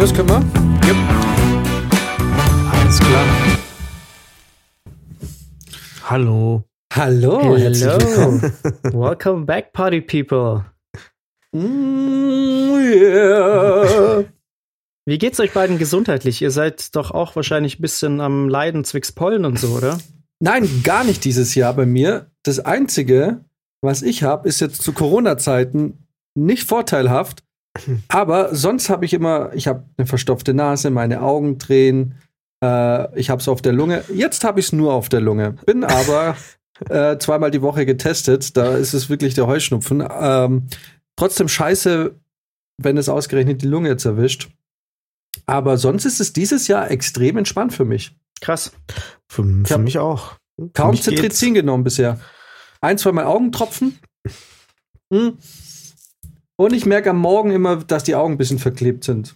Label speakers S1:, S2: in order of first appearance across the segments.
S1: los, können wir?
S2: Yep. Alles klar. Hallo.
S1: Hallo,
S3: Hello.
S1: herzlich willkommen.
S3: Welcome back, Party People.
S1: Mm, yeah.
S3: Wie geht's euch beiden gesundheitlich? Ihr seid doch auch wahrscheinlich ein bisschen am Leiden zwecks Pollen und so, oder?
S1: Nein, gar nicht dieses Jahr bei mir. Das Einzige, was ich habe, ist jetzt zu Corona-Zeiten nicht vorteilhaft. Aber sonst habe ich immer, ich habe eine verstopfte Nase, meine Augen drehen, äh, ich habe es auf der Lunge. Jetzt habe ich es nur auf der Lunge. Bin aber äh, zweimal die Woche getestet. Da ist es wirklich der Heuschnupfen. Ähm, trotzdem scheiße, wenn es ausgerechnet die Lunge jetzt erwischt. Aber sonst ist es dieses Jahr extrem entspannt für mich.
S3: Krass.
S2: Für, für mich auch.
S1: Kaum. Cetirizin genommen bisher. Ein, zweimal Augentropfen. Hm. Und ich merke am Morgen immer, dass die Augen ein bisschen verklebt sind.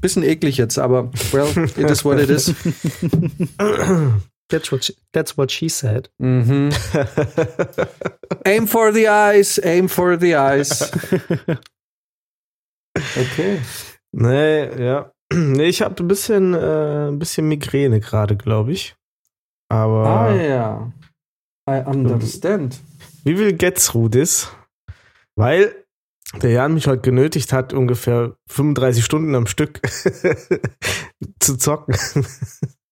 S1: Bisschen eklig jetzt, aber well, it is what it is.
S3: That's what she, that's what she said.
S1: Mhm. Aim for the eyes, aim for the eyes. Okay.
S2: Nee, ja. Nee, ich habe ein bisschen, äh, ein bisschen Migräne gerade, glaube ich. Aber
S1: Ah ja. I understand.
S2: wie will get through this? Weil der Jan mich heute genötigt hat, ungefähr 35 Stunden am Stück zu zocken.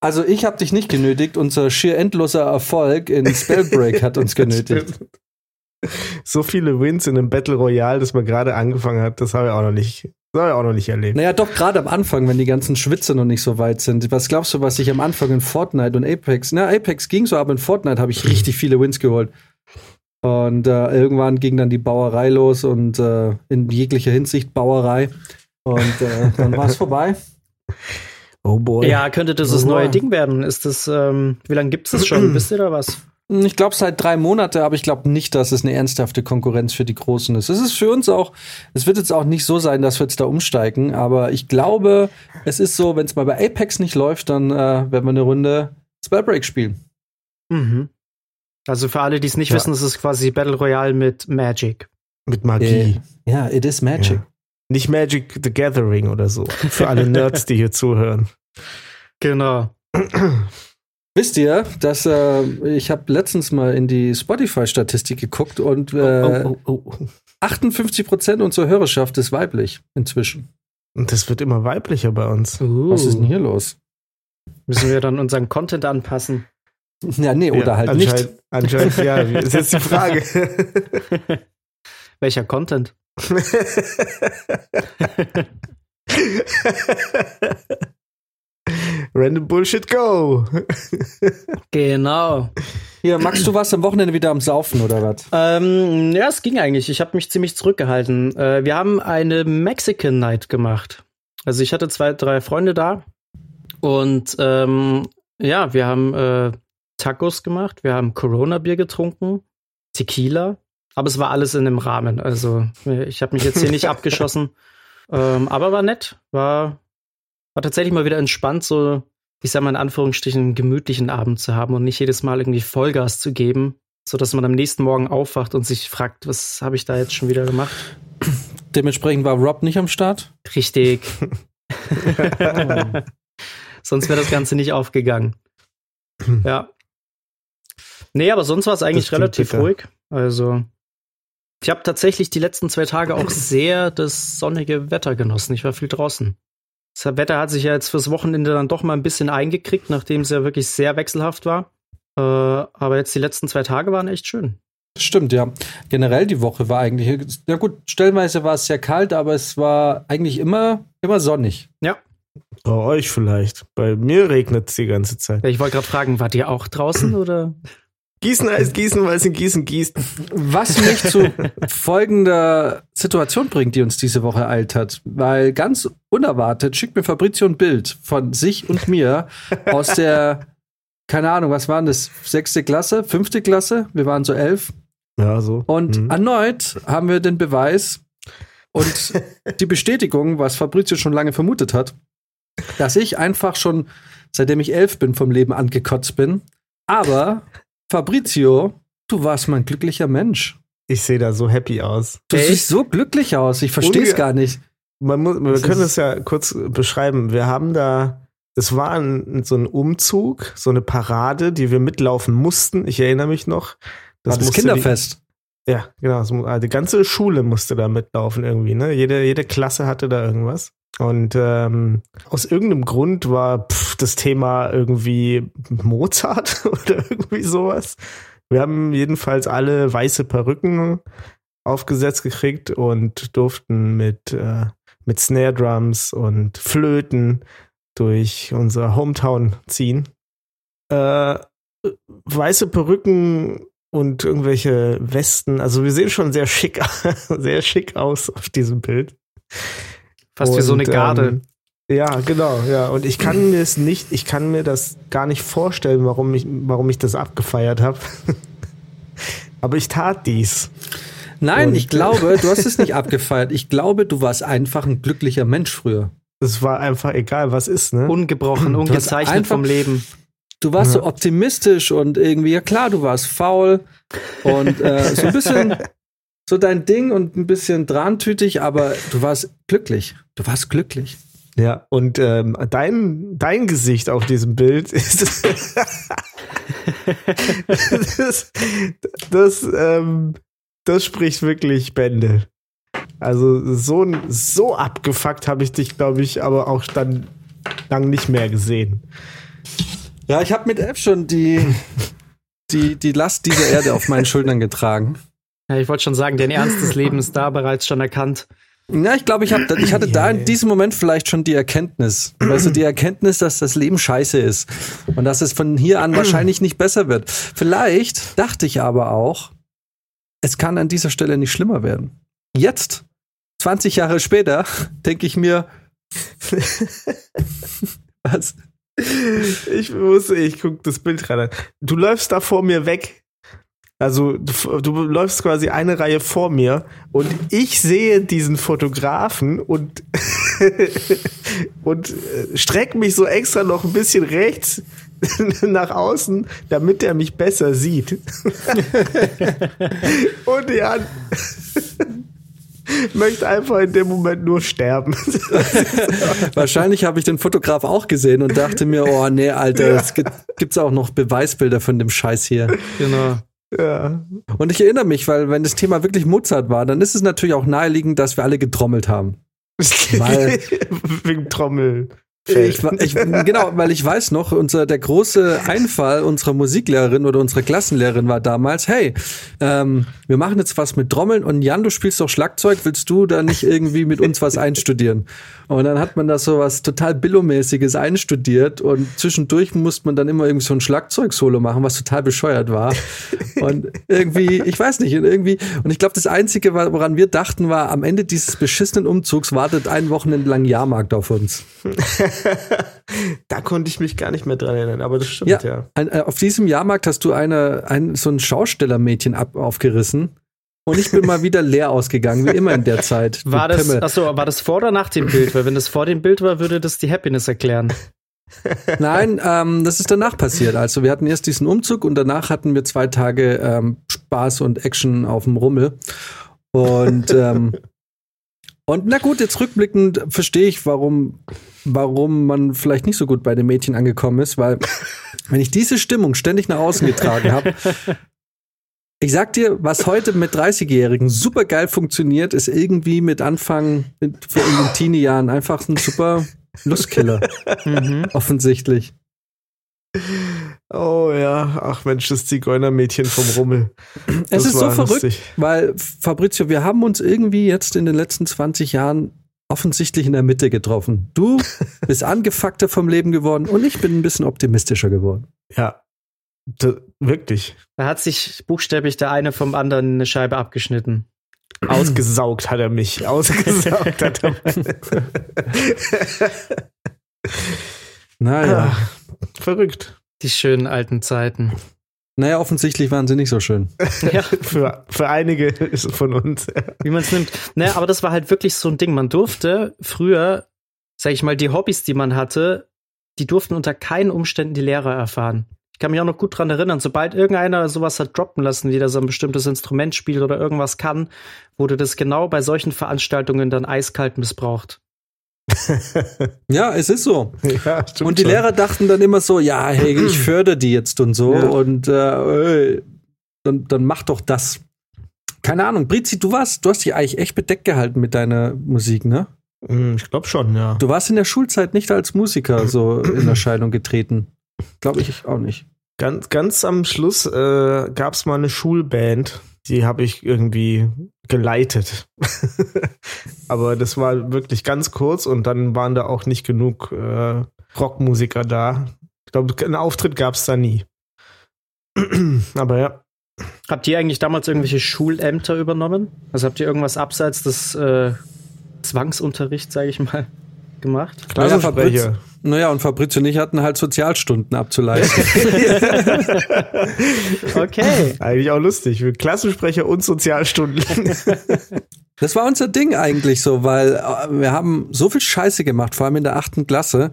S1: Also ich habe dich nicht genötigt, unser schier endloser Erfolg in Spellbreak hat uns genötigt.
S2: so viele Wins in einem Battle Royale, das man gerade angefangen hat, das habe ich auch noch nicht, das habe ich auch noch nicht erlebt.
S1: Naja, doch gerade am Anfang, wenn die ganzen Schwitze noch nicht so weit sind. Was glaubst du, was ich am Anfang in Fortnite und Apex, na, Apex ging so, aber in Fortnite habe ich richtig viele Wins geholt. Und äh, irgendwann ging dann die Bauerei los und äh, in jeglicher Hinsicht Bauerei. Und äh, dann war es vorbei.
S2: Oh boy.
S3: Ja, könnte das das
S1: Oh,
S3: neue
S1: wow.
S3: Ding werden? Ist das, ähm, wie lange gibt's das schon? Wisst ihr da was?
S1: Ich glaube seit drei Monate, aber ich glaube nicht, dass es eine ernsthafte Konkurrenz für die Großen ist. Es ist für uns auch, es wird jetzt auch nicht so sein, dass wir jetzt da umsteigen, aber ich glaube, es ist so, wenn es mal bei Apex nicht läuft, dann äh, werden wir eine Runde Spellbreak spielen.
S3: Mhm. Also für alle, die es nicht
S1: Ja.
S3: wissen, das ist quasi Battle Royale mit Magic.
S2: Mit Magie.
S1: Äh, ja, it is magic.
S2: Ja. Nicht Magic the Gathering oder so. Für alle Nerds, die hier zuhören.
S3: Genau.
S1: Wisst ihr, dass äh, ich habe letztens mal in die Spotify-Statistik geguckt und äh,
S2: oh, oh, oh.
S1: 58 Prozent unserer Hörerschaft ist weiblich inzwischen.
S2: Und das wird immer weiblicher bei uns.
S3: Uh,
S1: Was ist denn hier los?
S3: Müssen wir dann unseren Content anpassen?
S1: Ja, nee, oder
S2: Ja,
S1: halt
S2: anscheinend,
S1: nicht.
S2: Anscheinend, ja. Ist jetzt die Frage.
S3: Welcher Content?
S2: Random Bullshit Go.
S3: Genau.
S1: Hier, magst du was am Wochenende wieder am Saufen oder was?
S3: Ähm, ja, es ging eigentlich. Ich habe mich ziemlich zurückgehalten. Äh, wir haben eine Mexican Night gemacht. Also ich hatte zwei, drei Freunde da und ähm, ja, wir haben äh, Tacos gemacht, wir haben Corona-Bier getrunken, Tequila, aber es war alles in dem Rahmen. Also ich habe mich jetzt hier nicht abgeschossen, ähm, aber war nett, war war tatsächlich mal wieder entspannt, so ich sag mal in Anführungsstrichen einen gemütlichen Abend zu haben und nicht jedes Mal irgendwie Vollgas zu geben, so dass man am nächsten Morgen aufwacht und sich fragt, was habe ich da jetzt schon wieder gemacht?
S1: Dementsprechend war Rob nicht am Start.
S3: Richtig. sonst wäre das Ganze nicht aufgegangen. Ja. Nee, aber sonst war es eigentlich relativ
S2: bitter.
S3: ruhig. Also, ich habe tatsächlich die letzten zwei Tage auch sehr das sonnige Wetter genossen. Ich war viel draußen. Das Wetter hat sich ja jetzt fürs Wochenende dann doch mal ein bisschen eingekriegt, nachdem es ja wirklich sehr wechselhaft war. Äh, aber jetzt die letzten zwei Tage waren echt schön.
S1: Stimmt, ja. Generell die Woche war eigentlich, ja gut, stellenweise war es sehr kalt, aber es war eigentlich immer, immer sonnig.
S3: Ja.
S2: Bei euch vielleicht. Bei mir regnet es die ganze Zeit.
S3: Ich wollte gerade fragen, wart ihr auch draußen oder?
S2: Gießen heißt Gießen, weil es in Gießen gießt.
S1: Was mich zu folgender Situation bringt, die uns diese Woche ereilt hat. Weil ganz unerwartet schickt mir Fabrizio ein Bild von sich und mir aus der, keine Ahnung, was waren das? Sechste Klasse, fünfte Klasse? Wir waren so elf.
S2: Ja, so.
S1: Und
S2: Mhm.
S1: erneut haben wir den Beweis und die Bestätigung, was Fabrizio schon lange vermutet hat, dass ich einfach schon, seitdem ich elf bin, vom Leben angekotzt bin. Aber Fabrizio, du warst mal ein glücklicher Mensch.
S2: Ich sehe da so happy aus.
S1: Du
S3: Echt?
S1: siehst so glücklich aus. Ich verstehe es gar nicht.
S2: man muss, wir
S1: Das
S2: können es ja kurz beschreiben. Wir haben da, es war ein, so ein Umzug, so eine Parade, die wir mitlaufen mussten. Ich erinnere mich noch.
S1: Das, das Kinderfest.
S2: Die, ja, genau. Die ganze Schule musste da mitlaufen irgendwie. Ne? Jede, jede Klasse hatte da irgendwas. Und ähm, aus irgendeinem Grund war pff, das Thema irgendwie Mozart oder irgendwie sowas. Wir haben jedenfalls alle weiße Perücken aufgesetzt gekriegt und durften mit, äh, mit Snare Drums und Flöten durch unser Hometown ziehen. Äh, weiße Perücken und irgendwelche Westen. Also wir sehen schon sehr schick, sehr schick aus auf diesem Bild.
S3: Fast wie so eine
S2: Und,
S3: Garde.
S2: Ähm, ja, genau, ja. Und ich kann mir es nicht, ich kann mir das gar nicht vorstellen, warum ich, warum ich das abgefeiert habe. Aber ich tat dies.
S1: Nein,
S2: Und-
S1: ich glaube, du hast es nicht abgefeiert. Ich glaube, du warst einfach ein glücklicher Mensch früher.
S2: Es war einfach egal, was ist, ne?
S3: Ungebrochen, ungezeichnet
S1: einfach-
S3: vom Leben.
S1: Du warst
S2: Ja.
S1: so optimistisch und irgendwie, ja klar, du warst faul und äh, so ein bisschen so dein Ding und ein bisschen drahntütig, aber du warst glücklich. Du warst glücklich.
S2: Ja, und ähm, dein, dein Gesicht auf diesem Bild ist das, das, ähm, das spricht wirklich Bände. Also so, so abgefuckt habe ich dich, glaube ich, aber auch dann lang nicht mehr gesehen.
S1: Ja, ich habe mit F schon die, die, die Last dieser Erde auf meinen Schultern getragen.
S3: Ja, ich wollte schon sagen, den Ernst des Lebens da bereits schon erkannt.
S1: Ja, ich glaube, ich, hab, ich hatte da in diesem Moment vielleicht schon die Erkenntnis. Du, die Erkenntnis, dass das Leben scheiße ist. Und dass es von hier an wahrscheinlich nicht besser wird. Vielleicht dachte ich aber auch, es kann an dieser Stelle nicht schlimmer werden. Jetzt, 20 Jahre später, denke ich mir, was?
S2: Ich muss, ich guck das Bild rein. Du läufst da vor mir weg. Also du, du läufst quasi eine Reihe vor mir und ich sehe diesen Fotografen und und äh, streck mich so extra noch ein bisschen rechts nach außen, damit er mich besser sieht. und Jan möchte einfach in dem Moment nur sterben.
S1: Wahrscheinlich habe ich den Fotograf auch gesehen und dachte mir, oh nee, Alter, es gibt gibt's auch noch Beweisbilder von dem Scheiß hier.
S3: Genau.
S2: Ja.
S1: Und ich erinnere mich, weil wenn das Thema wirklich Mozart war, dann ist es natürlich auch naheliegend, dass wir alle getrommelt haben. Weil-
S2: Wegen Trommel.
S1: Ich, ich, genau, weil ich weiß noch, unser, der große Einfall unserer Musiklehrerin oder unserer Klassenlehrerin war damals, hey, ähm, wir machen jetzt was mit Trommeln und Jan, du spielst doch Schlagzeug, willst du da nicht irgendwie mit uns was einstudieren? Und dann hat man da so was total Billomäßiges einstudiert und zwischendurch musste man dann immer irgendwie so ein Schlagzeug-Solo machen, was total bescheuert war. Und irgendwie, ich weiß nicht, und irgendwie, und ich glaube, das Einzige, woran wir dachten, war, am Ende dieses beschissenen Umzugs wartet ein Wochenende lang Jahrmarkt auf uns.
S2: da konnte ich mich gar nicht mehr dran erinnern, aber das stimmt,
S1: Ja,
S2: ja.
S1: Ein, äh, auf diesem Jahrmarkt hast du eine, ein, so ein Schaustellermädchen ab, aufgerissen. Und ich bin mal wieder leer ausgegangen, wie immer in der Zeit.
S3: War das,
S1: Pimmel.
S3: achso, war das vor oder nach dem Bild? Weil wenn das vor dem Bild war, würde das die Happiness erklären.
S1: Nein, ähm, das ist danach passiert. Also wir hatten erst diesen Umzug und danach hatten wir zwei Tage ähm, Spaß und Action auf dem Rummel. Und ähm, und na gut, jetzt rückblickend verstehe ich, warum, warum man vielleicht nicht so gut bei den Mädchen angekommen ist, weil wenn ich diese Stimmung ständig nach außen getragen habe, ich sag dir, was heute mit 30-Jährigen super geil funktioniert, ist irgendwie mit Anfang in, für in den Teenie-Jahren einfach ein super Lustkiller,
S3: Mhm.
S1: offensichtlich.
S2: Oh ja, ach Mensch, das Zigeunermädchen vom Rummel.
S1: Es
S2: Das
S1: ist so verrückt,
S2: lustig.
S1: weil Fabrizio, wir haben uns irgendwie jetzt in den letzten 20 Jahren offensichtlich in der Mitte getroffen. Du bist angefuckter vom Leben geworden und ich bin ein bisschen optimistischer geworden.
S2: Ja, D wirklich.
S3: Da hat sich buchstäblich der eine vom anderen eine Scheibe abgeschnitten.
S2: Ausgesaugt hat er mich. Ausgesaugt hat er mich.
S1: Naja,
S2: Ah, verrückt.
S3: Die schönen alten Zeiten.
S1: naja, offensichtlich waren sie nicht so schön.
S3: Ja,
S2: Für, für einige von uns.
S3: wie man es nimmt. Naja, aber das war halt wirklich so ein Ding. Man durfte früher, sag ich mal, die Hobbys, die man hatte, die durften unter keinen Umständen die Lehrer erfahren. Ich kann mich auch noch gut dran erinnern, sobald irgendeiner sowas hat droppen lassen, wie so ein bestimmtes Instrument spielt oder irgendwas kann, wurde das genau bei solchen Veranstaltungen dann eiskalt missbraucht.
S1: ja, es ist so. Ja, und die schon. Lehrer dachten dann immer so, ja, hey, ich fördere die jetzt und so. Ja. Und äh, dann, dann mach doch das. Keine Ahnung, Brizi, du warst, du hast dich eigentlich echt bedeckt gehalten mit deiner Musik, ne?
S2: Hm, ich glaube schon, ja.
S1: Du warst in der Schulzeit nicht als Musiker so in Erscheinung getreten. Glaube ich auch nicht.
S2: Ganz, ganz am Schluss äh, gab es mal eine Schulband, die habe ich irgendwie geleitet. Aber das war wirklich ganz kurz und dann waren da auch nicht genug äh, Rockmusiker da. Ich glaube, einen Auftritt gab es da nie. Aber ja.
S3: Habt ihr eigentlich damals irgendwelche Schulämter übernommen? Also habt ihr irgendwas abseits des äh, Zwangsunterrichts, sage ich mal, gemacht?
S1: Klassensprecher. Naja, und Fabrizio und ich hatten halt Sozialstunden abzuleisten.
S2: okay. Eigentlich auch lustig. Klassensprecher und Sozialstunden.
S1: Das war unser Ding eigentlich so, weil äh, wir haben so viel Scheiße gemacht, vor allem in der achten Klasse.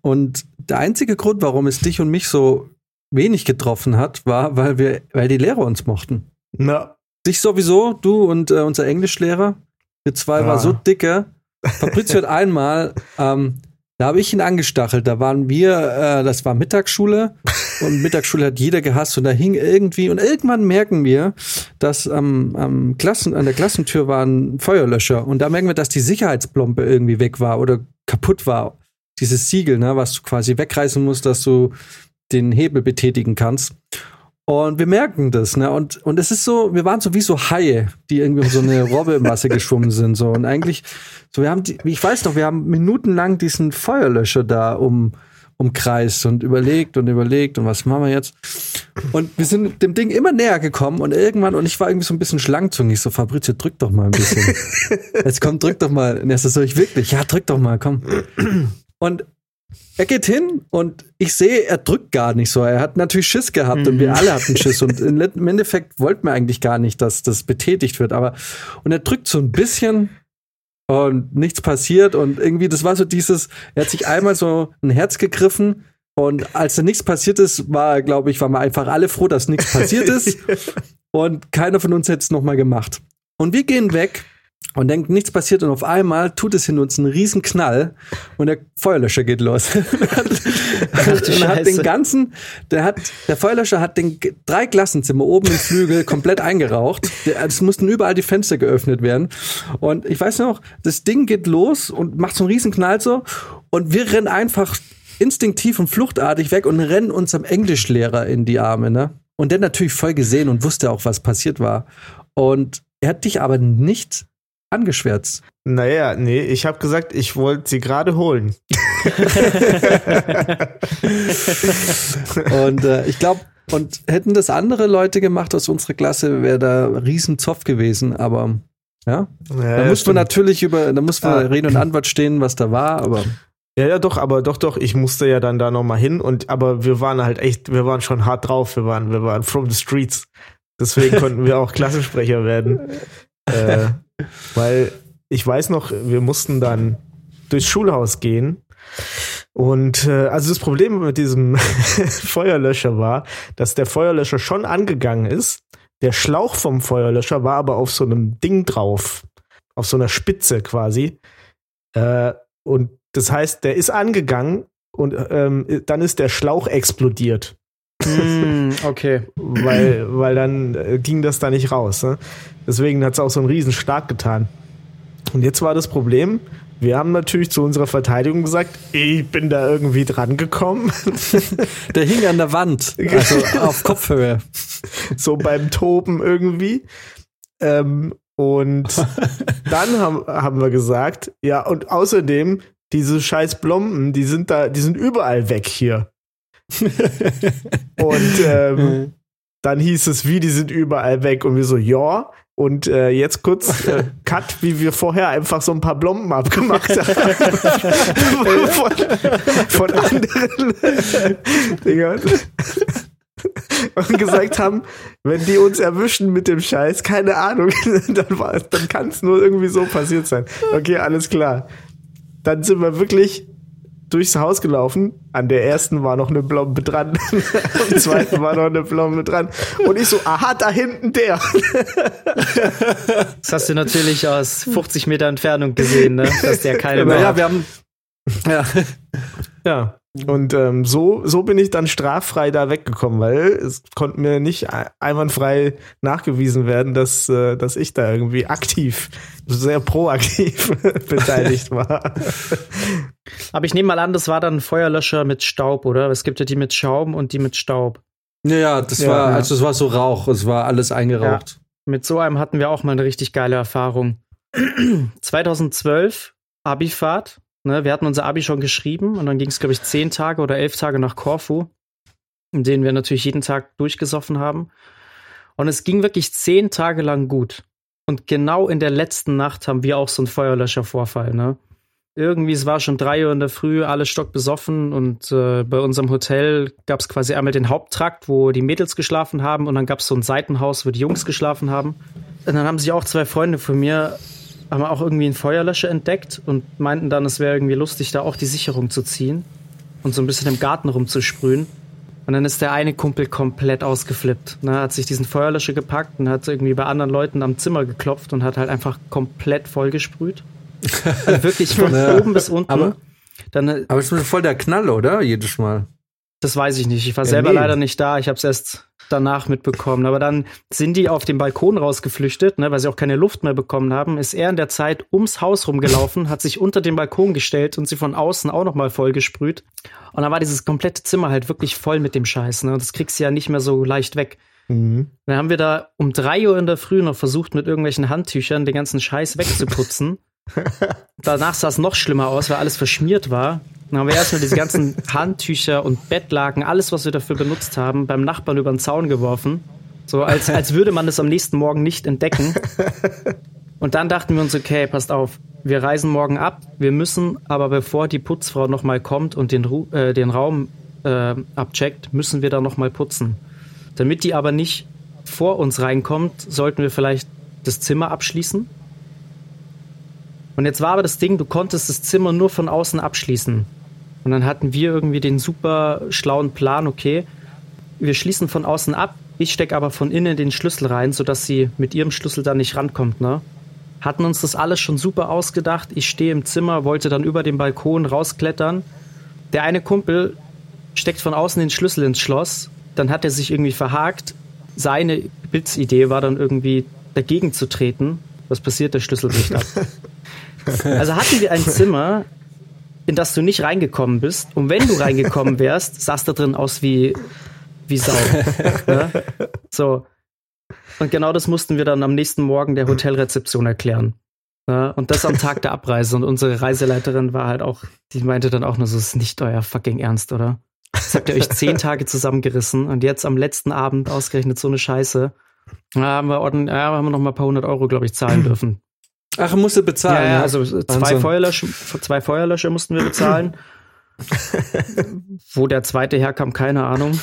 S1: Und der einzige Grund, warum es dich und mich so wenig getroffen hat, war, weil wir, weil die Lehrer uns mochten. Na. Dich sowieso, du und äh, unser Englischlehrer. Wir zwei ja. war so dicke. Fabrizio hat einmal ähm, da habe ich ihn angestachelt. Da waren wir, äh, das war Mittagsschule und Mittagsschule hat jeder gehasst und da hing irgendwie und irgendwann merken wir, dass am, am Klassen, an der Klassentür war ein Feuerlöscher und da merken wir, dass die Sicherheitsplombe irgendwie weg war oder kaputt war. Dieses Siegel, ne, was du quasi wegreißen musst, dass du den Hebel betätigen kannst. Und wir merken das, ne? Und, und es ist so, wir waren so wie so Haie, die irgendwie um so eine Robbe im Wasser geschwommen sind. So. Und eigentlich, so, wir haben die, ich weiß noch, wir haben minutenlang diesen Feuerlöscher da um, umkreist und überlegt und überlegt und was machen wir jetzt? Und wir sind dem Ding immer näher gekommen und irgendwann, und ich war irgendwie so ein bisschen schlangzungig, so Fabrizio, drück doch mal ein bisschen. Jetzt komm, drück doch mal. Und er so, ich wirklich, ja, drück doch mal, komm. Und er geht hin und ich sehe, er drückt gar nicht so. Er hat natürlich Schiss gehabt mhm. und wir mhm. alle hatten Schiss. Und im Endeffekt wollten wir eigentlich gar nicht, dass das betätigt wird. Aber und er drückt so ein bisschen und nichts passiert. Und irgendwie, das war so dieses, er hat sich einmal so ein Herz gegriffen. Und als da nichts passiert ist, war, glaube ich, waren wir einfach alle froh, dass nichts passiert ist. und keiner von uns hätte es nochmal gemacht. Und wir gehen weg und denkt, nichts passiert und auf einmal tut es in uns einen riesen Knall und der Feuerlöscher geht los. und hat den ganzen, der hat, der Feuerlöscher hat den drei Klassenzimmer oben im Flügel komplett eingeraucht. Es mussten überall die Fenster geöffnet werden. Und ich weiß noch, das Ding geht los und macht so einen riesen Knall so und wir rennen einfach instinktiv und fluchtartig weg und rennen unserem Englischlehrer in die Arme, ne? Und der natürlich voll gesehen und wusste auch, was passiert war. Und er hat dich aber nicht angeschwärzt.
S2: Naja, nee, ich habe gesagt, ich wollte sie gerade holen.
S1: und äh, ich glaube, und hätten das andere Leute gemacht aus unserer Klasse, wäre da riesen Zoff gewesen, aber ja. ja da muss man natürlich über, da muss man ah. Rede und Antwort stehen, was da war, aber.
S2: Ja, ja, doch, aber doch, doch, ich musste ja dann da nochmal hin und, aber wir waren halt echt, wir waren schon hart drauf, wir waren, wir waren from the streets. Deswegen konnten wir auch Klassensprecher werden. äh, weil ich weiß noch, wir mussten dann durchs Schulhaus gehen. Und äh, also das Problem mit diesem Feuerlöscher war, dass der Feuerlöscher schon angegangen ist. Der Schlauch vom Feuerlöscher war aber auf so einem Ding drauf, auf so einer Spitze quasi. Äh, und das heißt, der ist angegangen und ähm, dann ist der Schlauch explodiert.
S3: Mm, okay.
S2: weil, weil dann äh, ging das da nicht raus. Ne? Deswegen hat es auch so einen riesen Start getan. Und jetzt war das Problem, wir haben natürlich zu unserer Verteidigung gesagt, ich bin da irgendwie dran gekommen.
S1: Der hing an der Wand, also auf Kopfhöhe.
S2: So beim Toben irgendwie. Ähm, und dann haben, haben wir gesagt, ja, und außerdem, diese scheiß Blomben, die sind da, die sind überall weg hier. und ähm, mhm. dann hieß es, wie, die sind überall weg. Und wir so, ja. Und äh, jetzt kurz äh, Cut, wie wir vorher einfach so ein paar Blomben abgemacht haben. von, von anderen Dingern. Und gesagt haben, wenn die uns erwischen mit dem Scheiß, keine Ahnung, dann, dann kann es nur irgendwie so passiert sein. Okay, alles klar. Dann sind wir wirklich durchs Haus gelaufen. An der ersten war noch eine Blombe dran. Am zweiten war noch eine Blombe dran. Und ich so, aha, da hinten der.
S3: das hast du natürlich aus 50 Meter Entfernung gesehen, ne? Dass der keine
S1: mehr. Ja, wir haben.
S2: Ja. ja. Und ähm, so, so bin ich dann straffrei da weggekommen, weil es konnte mir nicht einwandfrei nachgewiesen werden, dass, äh, dass ich da irgendwie aktiv, sehr proaktiv beteiligt war.
S3: Aber ich nehme mal an, das war dann ein Feuerlöscher mit Staub, oder? Es gibt ja die mit Schaum und die mit Staub.
S1: Ja, ja, das ja, war, also es war so Rauch, es war alles eingeraucht. Ja,
S3: mit so einem hatten wir auch mal eine richtig geile Erfahrung. 2012 Abifahrt Ne, wir hatten unser Abi schon geschrieben und dann ging es, glaube ich, zehn Tage oder elf Tage nach Korfu, in denen wir natürlich jeden Tag durchgesoffen haben. Und es ging wirklich zehn Tage lang gut. Und genau in der letzten Nacht haben wir auch so einen Feuerlöschervorfall. Ne? Irgendwie, es war schon drei Uhr in der Früh, alle stockbesoffen und äh, bei unserem Hotel gab es quasi einmal den Haupttrakt, wo die Mädels geschlafen haben und dann gab es so ein Seitenhaus, wo die Jungs geschlafen haben. Und dann haben sich auch zwei Freunde von mir haben auch irgendwie einen Feuerlöscher entdeckt und meinten dann, es wäre irgendwie lustig, da auch die Sicherung zu ziehen und so ein bisschen im Garten rumzusprühen. Und dann ist der eine Kumpel komplett ausgeflippt. Ne, hat sich diesen Feuerlöscher gepackt und hat irgendwie bei anderen Leuten am Zimmer geklopft und hat halt einfach komplett vollgesprüht. Also wirklich von ja, oben bis unten.
S1: Aber, dann, äh, aber es ist voll der Knall, oder? Jedes Mal.
S3: Das weiß ich nicht. Ich war ja, selber nee. leider nicht da. Ich habe es erst danach mitbekommen. Aber dann sind die auf den Balkon rausgeflüchtet, ne, weil sie auch keine Luft mehr bekommen haben. Ist er in der Zeit ums Haus rumgelaufen, hat sich unter den Balkon gestellt und sie von außen auch nochmal voll gesprüht. Und dann war dieses komplette Zimmer halt wirklich voll mit dem Scheiß. Ne? Und das kriegst du ja nicht mehr so leicht weg. Mhm. Dann haben wir da um drei Uhr in der Früh noch versucht, mit irgendwelchen Handtüchern den ganzen Scheiß wegzuputzen. Danach sah es noch schlimmer aus, weil alles verschmiert war. Dann haben wir erstmal diese ganzen Handtücher und Bettlaken, alles, was wir dafür benutzt haben, beim Nachbarn über den Zaun geworfen. So als, als würde man das am nächsten Morgen nicht entdecken. Und dann dachten wir uns, okay, passt auf, wir reisen morgen ab. Wir müssen aber, bevor die Putzfrau nochmal kommt und den, äh, den Raum äh, abcheckt, müssen wir da nochmal putzen. Damit die aber nicht vor uns reinkommt, sollten wir vielleicht das Zimmer abschließen. Und jetzt war aber das Ding, du konntest das Zimmer nur von außen abschließen. Und dann hatten wir irgendwie den super schlauen Plan, okay, wir schließen von außen ab, ich stecke aber von innen den Schlüssel rein, sodass sie mit ihrem Schlüssel dann nicht rankommt, ne? Hatten uns das alles schon super ausgedacht. Ich stehe im Zimmer, wollte dann über den Balkon rausklettern. Der eine Kumpel steckt von außen den Schlüssel ins Schloss. Dann hat er sich irgendwie verhakt. Seine Blitzidee war dann irgendwie dagegen zu treten. Was passiert? Der Schlüssel bricht ab. Also hatten wir ein Zimmer, in das du nicht reingekommen bist. Und wenn du reingekommen wärst, sahst du drin aus wie, wie Sau. ne? So. Und genau das mussten wir dann am nächsten Morgen der Hotelrezeption erklären. Ne? Und das am Tag der Abreise. Und unsere Reiseleiterin war halt auch, die meinte dann auch nur so, es ist nicht euer fucking Ernst, oder? Das habt ihr euch zehn Tage zusammengerissen und jetzt am letzten Abend ausgerechnet so eine Scheiße. Da haben wir, ja, haben wir noch mal ein paar hundert Euro, glaube ich, zahlen dürfen.
S1: Ach, musste bezahlen. Ja,
S3: ja, also zwei Feuerlöscher, zwei Feuerlöscher mussten wir bezahlen. Wo der zweite herkam, keine Ahnung.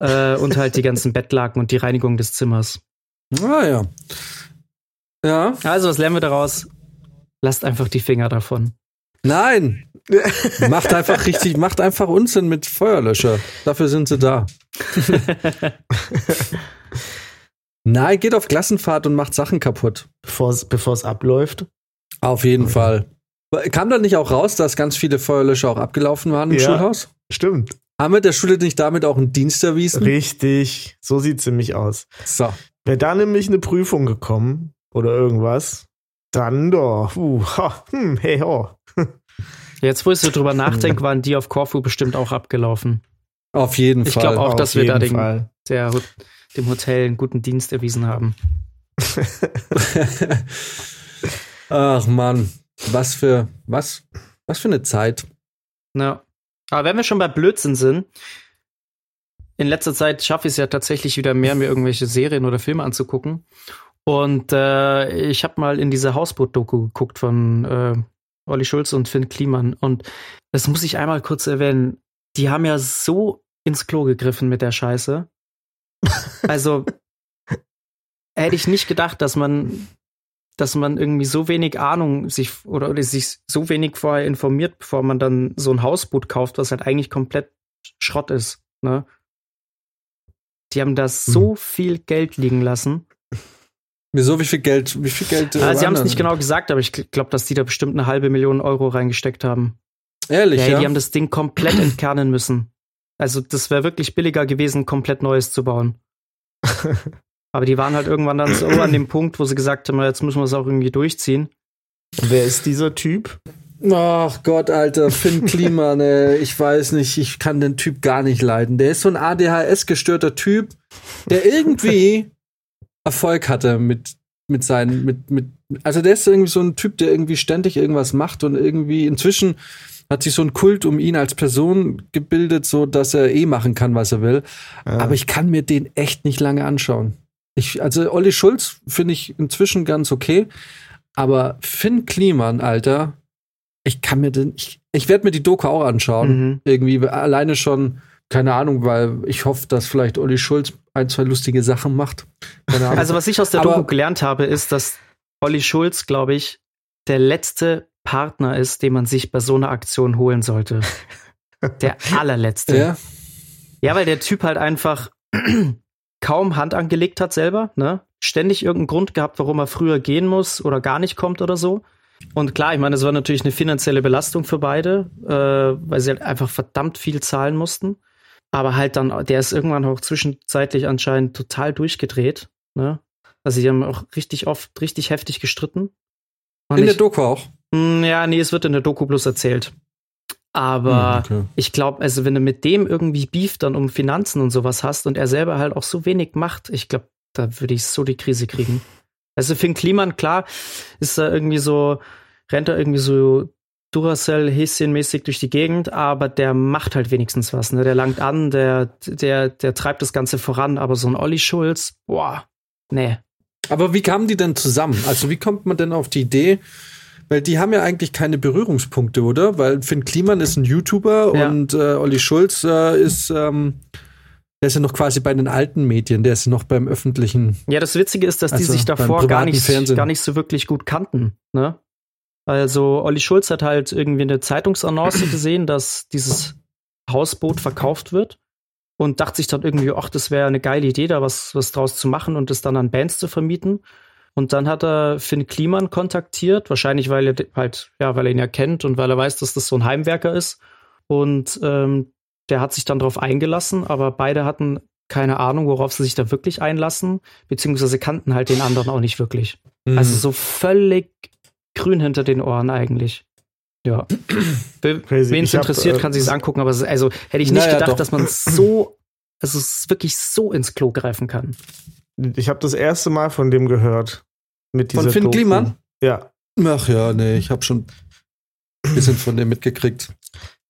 S3: Äh, und halt die ganzen Bettlaken und die Reinigung des Zimmers.
S1: Ah ja. Ja.
S3: Also, was lernen wir daraus? Lasst einfach die Finger davon.
S1: Nein! macht einfach richtig, macht einfach Unsinn mit Feuerlöscher. Dafür sind sie da. Nein, geht auf Klassenfahrt und macht Sachen kaputt.
S2: Bevor es abläuft?
S1: Auf jeden okay. Fall. Kam da nicht auch raus, dass ganz viele Feuerlöscher auch abgelaufen waren im ja, Schulhaus?
S2: Stimmt.
S1: Haben wir der Schule nicht damit auch einen Dienst erwiesen?
S2: Richtig, so sieht es nämlich aus.
S1: So.
S2: Wäre da nämlich eine Prüfung gekommen oder irgendwas, dann doch. Uh, ha, hm, hey, ho.
S3: Jetzt, wo ich so drüber nachdenke, waren die auf Korfu bestimmt auch abgelaufen.
S1: Auf jeden
S3: ich
S1: Fall.
S3: Ich glaube auch, dass wir da den, der, dem Hotel einen guten Dienst erwiesen haben.
S1: Ach Mann, was für, was, was für eine Zeit.
S3: Ja. Aber wenn wir schon bei Blödsinn sind, in letzter Zeit schaffe ich es ja tatsächlich wieder mehr, mir irgendwelche Serien oder Filme anzugucken. Und äh, ich habe mal in diese Hausboot-Doku geguckt von äh, Olli Schulz und Finn Kliman. Und das muss ich einmal kurz erwähnen. Die haben ja so ins Klo gegriffen mit der Scheiße. Also hätte ich nicht gedacht, dass man dass man irgendwie so wenig Ahnung sich oder, oder sich so wenig vorher informiert, bevor man dann so ein Hausboot kauft, was halt eigentlich komplett Schrott ist. Ne? Die haben da so viel Geld liegen lassen.
S1: Wieso? Wie viel Geld? Wie viel Geld?
S3: Äh, sie haben es nicht genau gesagt, aber ich glaube, dass die da bestimmt eine halbe Million Euro reingesteckt haben.
S1: Ehrlich,
S3: Ja,
S1: ja.
S3: die haben das Ding komplett entkernen müssen. Also das wäre wirklich billiger gewesen, komplett Neues zu bauen. Aber die waren halt irgendwann dann so an dem Punkt, wo sie gesagt haben, jetzt müssen wir es auch irgendwie durchziehen.
S2: Wer ist dieser Typ?
S1: Ach Gott, Alter, Finn Kliman, ne, ich weiß nicht, ich kann den Typ gar nicht leiden. Der ist so ein ADHS-gestörter Typ, der irgendwie Erfolg hatte mit, mit seinen, mit, mit, also der ist irgendwie so ein Typ, der irgendwie ständig irgendwas macht und irgendwie inzwischen hat sich so ein Kult um ihn als Person gebildet, so dass er eh machen kann, was er will.
S2: Ja.
S1: Aber ich kann mir den echt nicht lange anschauen. Ich, also Olli Schulz finde ich inzwischen ganz okay, aber Finn Kliman, Alter, ich kann mir den, ich, ich werde mir die Doku auch anschauen.
S3: Mhm.
S1: Irgendwie alleine schon, keine Ahnung, weil ich hoffe, dass vielleicht Olli Schulz ein, zwei lustige Sachen macht.
S3: Also was ich aus der
S1: Aber-
S3: Doku gelernt habe, ist, dass Olli Schulz, glaube ich, der letzte Partner ist, den man sich bei so einer Aktion holen sollte. Der allerletzte.
S1: ja,
S3: Ja, weil der Typ halt einfach kaum Hand angelegt hat selber, ne? Ständig irgendeinen Grund gehabt, warum er früher gehen muss oder gar nicht kommt oder so. Und klar, ich meine, es war natürlich eine finanzielle Belastung für beide, äh, weil sie halt einfach verdammt viel zahlen mussten. Aber halt dann, der ist irgendwann auch zwischenzeitlich anscheinend total durchgedreht, ne? Also die haben auch richtig oft richtig heftig gestritten. Und
S1: in der
S3: ich,
S1: Doku auch.
S3: Mm, ja, nee, es wird in der Doku bloß erzählt. Aber
S1: Hm, okay.
S3: ich glaube, also wenn du mit dem irgendwie Beef dann um Finanzen und sowas hast und er selber halt auch so wenig macht, ich glaube, da würde ich so die Krise kriegen. Also Finn Kliman, klar, ist da irgendwie so, rennt er irgendwie so Duracell Häschenmäßig durch die Gegend, aber der macht halt wenigstens was, ne? Der langt an, der, der, der treibt das Ganze voran, aber so ein Olli Schulz, boah, nee.
S1: Aber wie kamen die denn zusammen? Also wie kommt man denn auf die Idee? Weil die haben ja eigentlich keine Berührungspunkte, oder? Weil Finn Kliman ist ein YouTuber
S3: Ja.
S1: und äh, Olli Schulz äh, ist, ähm, der ist ja noch quasi bei den alten Medien, der ist noch beim öffentlichen.
S3: Ja, das Witzige ist, dass die
S1: Also
S3: sich
S1: beim
S3: davor gar nicht,
S1: Fernsehen.
S3: gar nicht so wirklich gut kannten. Ne? Also Olli Schulz hat halt irgendwie eine Zeitungsannonce gesehen, dass dieses Hausboot verkauft wird und dachte sich dann irgendwie, ach, das wäre eine geile Idee, da was, was draus zu machen und das dann an Bands zu vermieten. Und dann hat er Finn Kliman kontaktiert, wahrscheinlich weil er halt, ja, weil er ihn ja kennt und weil er weiß, dass das so ein Heimwerker ist. Und ähm, der hat sich dann darauf eingelassen, aber beide hatten keine Ahnung, worauf sie sich da wirklich einlassen, beziehungsweise kannten halt den anderen auch nicht wirklich.
S1: Mhm.
S3: Also so völlig grün hinter den Ohren eigentlich. Ja. Wen
S2: Crazy.
S3: es
S2: hab,
S3: interessiert,
S2: äh,
S3: kann sich angucken, aber also hätte ich nicht
S1: Naja,
S3: gedacht,
S1: doch.
S3: dass man so, also es wirklich so ins Klo greifen kann.
S2: Ich habe das erste Mal von dem gehört. Mit
S1: Von
S2: dieser
S1: Finn
S2: Doku.
S1: Kliman?
S2: Ja.
S1: Ach ja, nee, ich habe schon ein bisschen von dem mitgekriegt.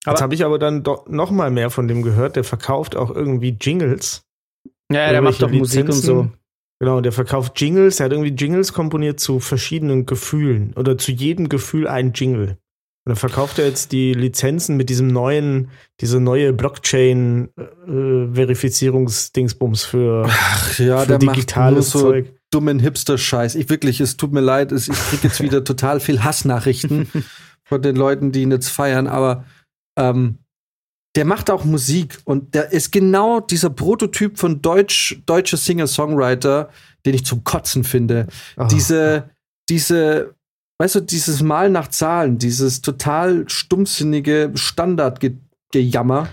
S3: Aber-
S2: Jetzt habe ich aber dann doch noch mal mehr von dem gehört. Der verkauft auch irgendwie Jingles.
S3: Ja, der macht doch Musik und so.
S2: Genau, der verkauft Jingles. Er hat irgendwie Jingles komponiert zu verschiedenen Gefühlen oder zu jedem Gefühl ein Jingle. Und dann verkauft er jetzt die Lizenzen mit diesem neuen, diese neue Blockchain-Verifizierungsdingsbums für,
S1: Ach ja,
S2: für
S1: der macht nur
S2: digitales
S1: so
S2: Zeug.
S1: dummen Hipster-Scheiß. Ich wirklich, es tut mir leid, es, ich krieg jetzt wieder total viel Hassnachrichten von den Leuten, die ihn jetzt feiern, aber ähm, der macht auch Musik und der ist genau dieser Prototyp von Deutsch, deutscher Singer-Songwriter, den ich zum Kotzen finde.
S2: Ah.
S1: Diese, diese, weißt du, dieses Mal nach Zahlen, dieses total stumpfsinnige Standardgejammer,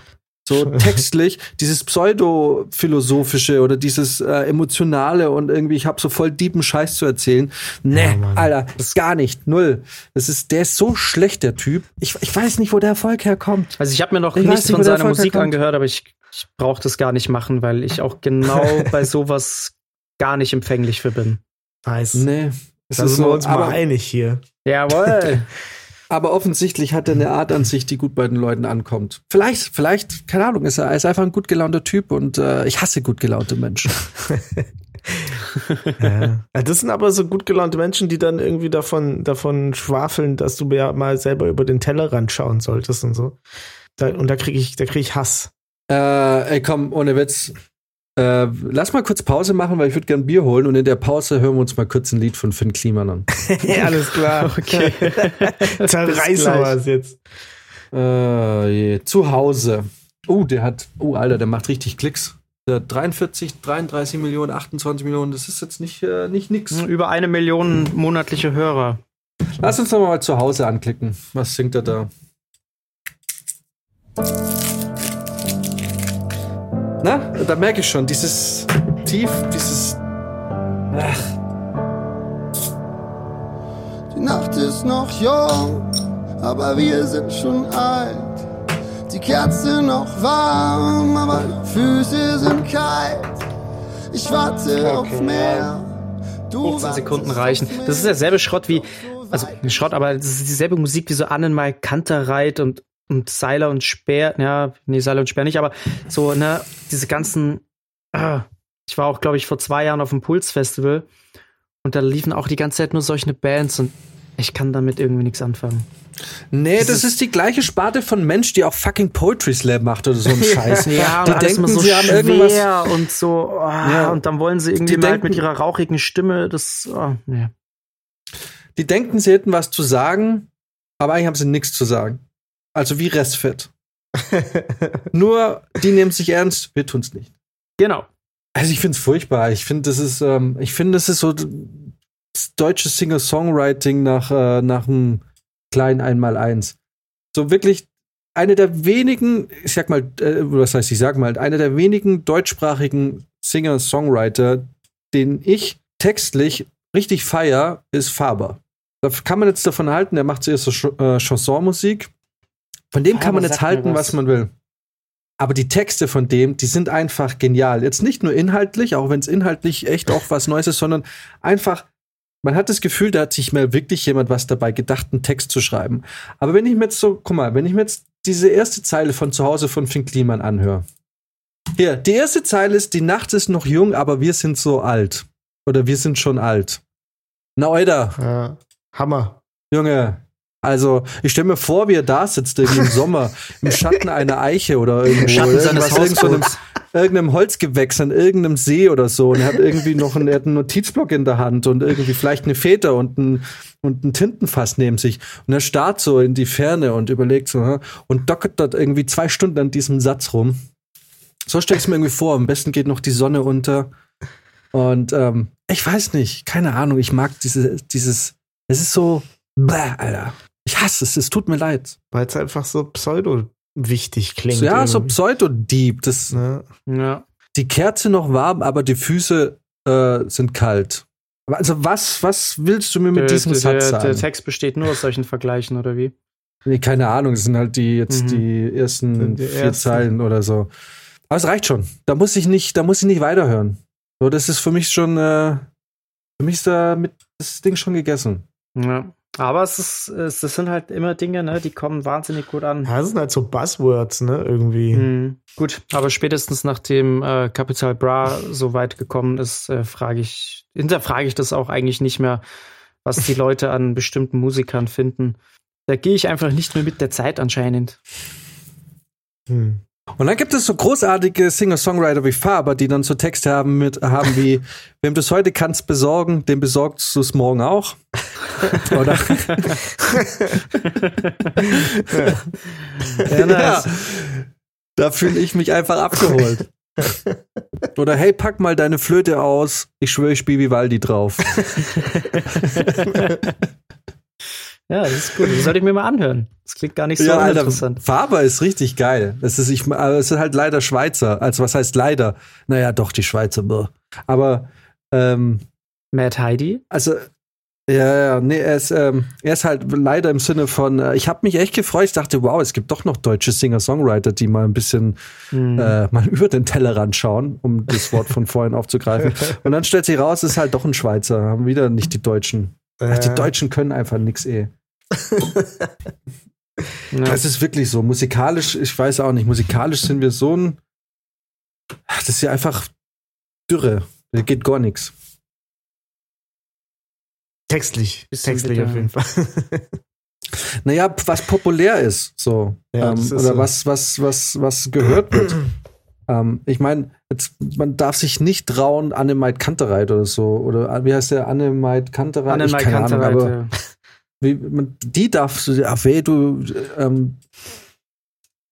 S1: so textlich, dieses pseudo-philosophische oder dieses äh, emotionale und irgendwie, ich habe so voll deepen Scheiß zu erzählen. Nee,
S2: Ja, Mann.
S1: Alter, das gar nicht, null. Das ist, der ist so schlecht, der Typ. Ich, ich weiß nicht, wo der Erfolg herkommt.
S3: Also ich habe mir noch
S1: Ich
S3: nichts
S1: nicht,
S3: von seiner Musik
S1: herkommt.
S3: angehört, aber ich, ich brauche das gar nicht machen, weil ich auch genau bei sowas gar nicht empfänglich für bin.
S2: Nice.
S1: Nee. Es
S2: Da
S1: ist
S2: sind wir
S1: so,
S2: uns
S1: aber,
S2: mal einig hier.
S3: Jawohl.
S1: aber offensichtlich hat er eine Art an sich, die gut bei den Leuten ankommt. Vielleicht, vielleicht, keine Ahnung, ist er, er ist einfach ein gut gelaunter Typ und äh, ich hasse gut gelaunte Menschen.
S2: Ja. Ja, Das sind aber so gut gelaunte Menschen, die dann irgendwie davon, davon schwafeln, dass du ja mal selber über den Tellerrand schauen solltest und so. Da, und da kriege ich, da krieg ich Hass.
S1: Äh, ey, komm, ohne Witz. Äh, lass mal kurz Pause machen, weil ich würde gern Bier holen und in der Pause hören wir uns mal kurz ein Lied von Finn Kliman an.
S2: alles klar.
S3: Okay.
S2: Zerreißen wir es jetzt.
S1: Äh, je. zu Hause. Oh, der hat, oh, Alter, der macht richtig Klicks. Der hat 43, 33 Millionen, 28 Millionen, das ist jetzt nicht, äh, nicht nix.
S3: Über eine Million monatliche Hörer.
S1: Lass uns doch mal zu Hause anklicken. Was singt er da? Na, da merke ich schon, dieses Tief, dieses. Ach,
S4: Die Nacht ist noch jung, aber wir sind schon alt. Die Kerze noch warm, aber die Füße sind kalt. Ich warte auf mehr. Du
S3: 15 Sekunden reichen. Das ist derselbe Schrott wie, also Schrott, aber das ist dieselbe Musik wie so Annenmal Kanterreit und, und Seiler und Speer. Ja, nee, Seiler und Speer nicht, aber so, ne, diese ganzen, ah, ich war auch, glaube ich, vor zwei Jahren auf dem Puls-Festival und da liefen auch die ganze Zeit nur solche Bands und ich kann damit irgendwie nichts anfangen.
S1: Nee, das ist die gleiche Sparte von Mensch, die auch fucking Poetry Slam macht oder so ein Scheiß.
S3: Ja,
S1: die denken,
S3: so
S1: sie haben irgendwas.
S3: und so, oh,
S1: Ja.
S3: und dann wollen sie irgendwie
S1: Die
S3: mal halt
S1: denken-
S3: mit ihrer rauchigen Stimme das, oh, nee.
S1: Die denken, sie hätten was zu sagen, aber eigentlich haben sie nichts zu sagen. Also wie Restfett. Nur, die nehmen sich ernst, wir tun's nicht.
S3: Genau.
S1: Also ich find's furchtbar. Ich finde, das ist, ähm, ich finde, das ist so das deutsche Singer-Songwriting nach, äh, nach einem kleinen Einmaleins. So wirklich eine der wenigen, ich sag mal, äh, was heißt, ich sag mal, eine der wenigen deutschsprachigen Singer-Songwriter, den ich textlich richtig feier, ist Faber. Da kann man jetzt davon halten, der macht zuerst so Ch äh, Chansonmusik. Von dem kann
S3: Faber
S1: man jetzt halten,
S3: was.
S1: was man will. Aber die Texte von dem, die sind einfach genial. Jetzt nicht nur inhaltlich, auch wenn es inhaltlich echt auch was Neues ist, sondern einfach, man hat das Gefühl, da hat sich mal wirklich jemand was dabei gedacht, einen Text zu schreiben. Aber wenn ich mir jetzt so, guck mal, wenn ich mir jetzt diese erste Zeile von zu Hause von Finn Kliman anhöre. Hier, die erste Zeile ist, die Nacht ist noch jung, aber wir sind so alt. Oder wir sind schon alt. Na, Alter,
S2: Ja. Hammer.
S1: Junge, also ich stelle mir vor, wie er da sitzt irgendwie im Sommer im Schatten einer Eiche oder irgendwo
S3: Schatten seines Hausboots.
S1: irgendeinem Holzgewächs an irgendeinem See oder so und er hat irgendwie noch einen, er hat einen Notizblock in der Hand und irgendwie vielleicht eine Feder und ein, und ein Tintenfass neben sich und er starrt so in die Ferne und überlegt so und dockert dort irgendwie zwei Stunden an diesem Satz rum. So stelle ich es mir irgendwie vor. Am besten geht noch die Sonne unter und ähm, ich weiß nicht, keine Ahnung. Ich mag diese, dieses, es ist so, bäh, Alter. Ich hasse es, es tut mir leid.
S2: Weil es einfach so pseudo-wichtig klingt.
S1: So, ja, so
S2: irgendwie.
S1: Pseudodieb. Das,
S2: Ja.
S3: Ja.
S1: die Kerze noch warm, aber die Füße äh, sind kalt. Also was, was willst du mir mit
S3: Der,
S1: diesem
S3: der,
S1: Satz sagen?
S3: der Text besteht nur aus solchen Vergleichen, oder wie?
S1: nee, keine Ahnung, das sind halt die jetzt
S3: Mhm.
S1: die ersten
S2: Die
S1: vier
S2: ersten.
S1: Zeilen oder so. Aber es reicht schon. Da muss ich nicht, da muss ich nicht weiterhören. So, das ist für mich schon, äh, für mich ist da mit das Ding schon gegessen.
S3: Ja. Aber es ist, es, das sind halt immer Dinge, ne, die kommen wahnsinnig gut an.
S2: Ja, das sind halt so Buzzwords, ne, irgendwie.
S3: Mhm. Gut, aber spätestens nachdem äh, Capital Bra so weit gekommen ist, äh, frage ich, hinterfrage ich das auch eigentlich nicht mehr, was die Leute an bestimmten Musikern finden. Da gehe ich einfach nicht mehr mit der Zeit anscheinend.
S2: Hm.
S1: Und dann gibt es so großartige Singer-Songwriter wie Faber, die dann so Texte haben mit haben wie wem du es heute kannst besorgen, dem besorgst du es morgen auch. Oder
S3: Ja,
S1: ja, da fühle ich mich einfach abgeholt. Oder hey, pack mal deine Flöte aus, ich schwöre, ich spiele Vivaldi drauf.
S3: Ja, das ist gut. Das sollte ich mir mal anhören. Das klingt gar nicht so
S1: ja, Alter,
S3: uninteressant.
S1: Faber ist richtig geil. Es ist, ich, aber es ist halt leider Schweizer. Also was heißt leider? Naja, doch, die Schweizer. boah. Aber ähm,
S3: Mad Heidi?
S1: Also, ja, ja, nee, er ist, ähm, er ist halt leider im Sinne von, äh, ich habe mich echt gefreut. Ich dachte, wow, es gibt doch noch deutsche Singer-Songwriter, die mal ein bisschen
S3: Hm.
S1: äh, mal über den Tellerrand schauen, um das Wort von vorhin aufzugreifen. Und dann stellt sich raus, es ist halt doch ein Schweizer. Haben wieder nicht die Deutschen. Ach, die
S2: Äh,
S1: Deutschen können einfach nix eh.
S3: Ja.
S1: Das ist wirklich so. Musikalisch, ich weiß auch nicht, musikalisch sind wir so ein. Das ist ja einfach Dürre. Da geht gar nichts.
S2: Textlich.
S3: Bisschen
S2: Textlich auf jeden Fall.
S1: Naja, was populär ist, so.
S2: Ja,
S1: ähm,
S2: ist
S1: oder
S2: so.
S1: was, was, was, was gehört wird. Ähm, ich meine, man darf sich nicht trauen, Annemite Kantereit oder so. Oder wie heißt der Annemite Kantereit?
S3: Annemite
S1: keine Ahnung,
S3: Kantereit, ja.
S1: Wie, man, die darfst du, ach weh, du ähm,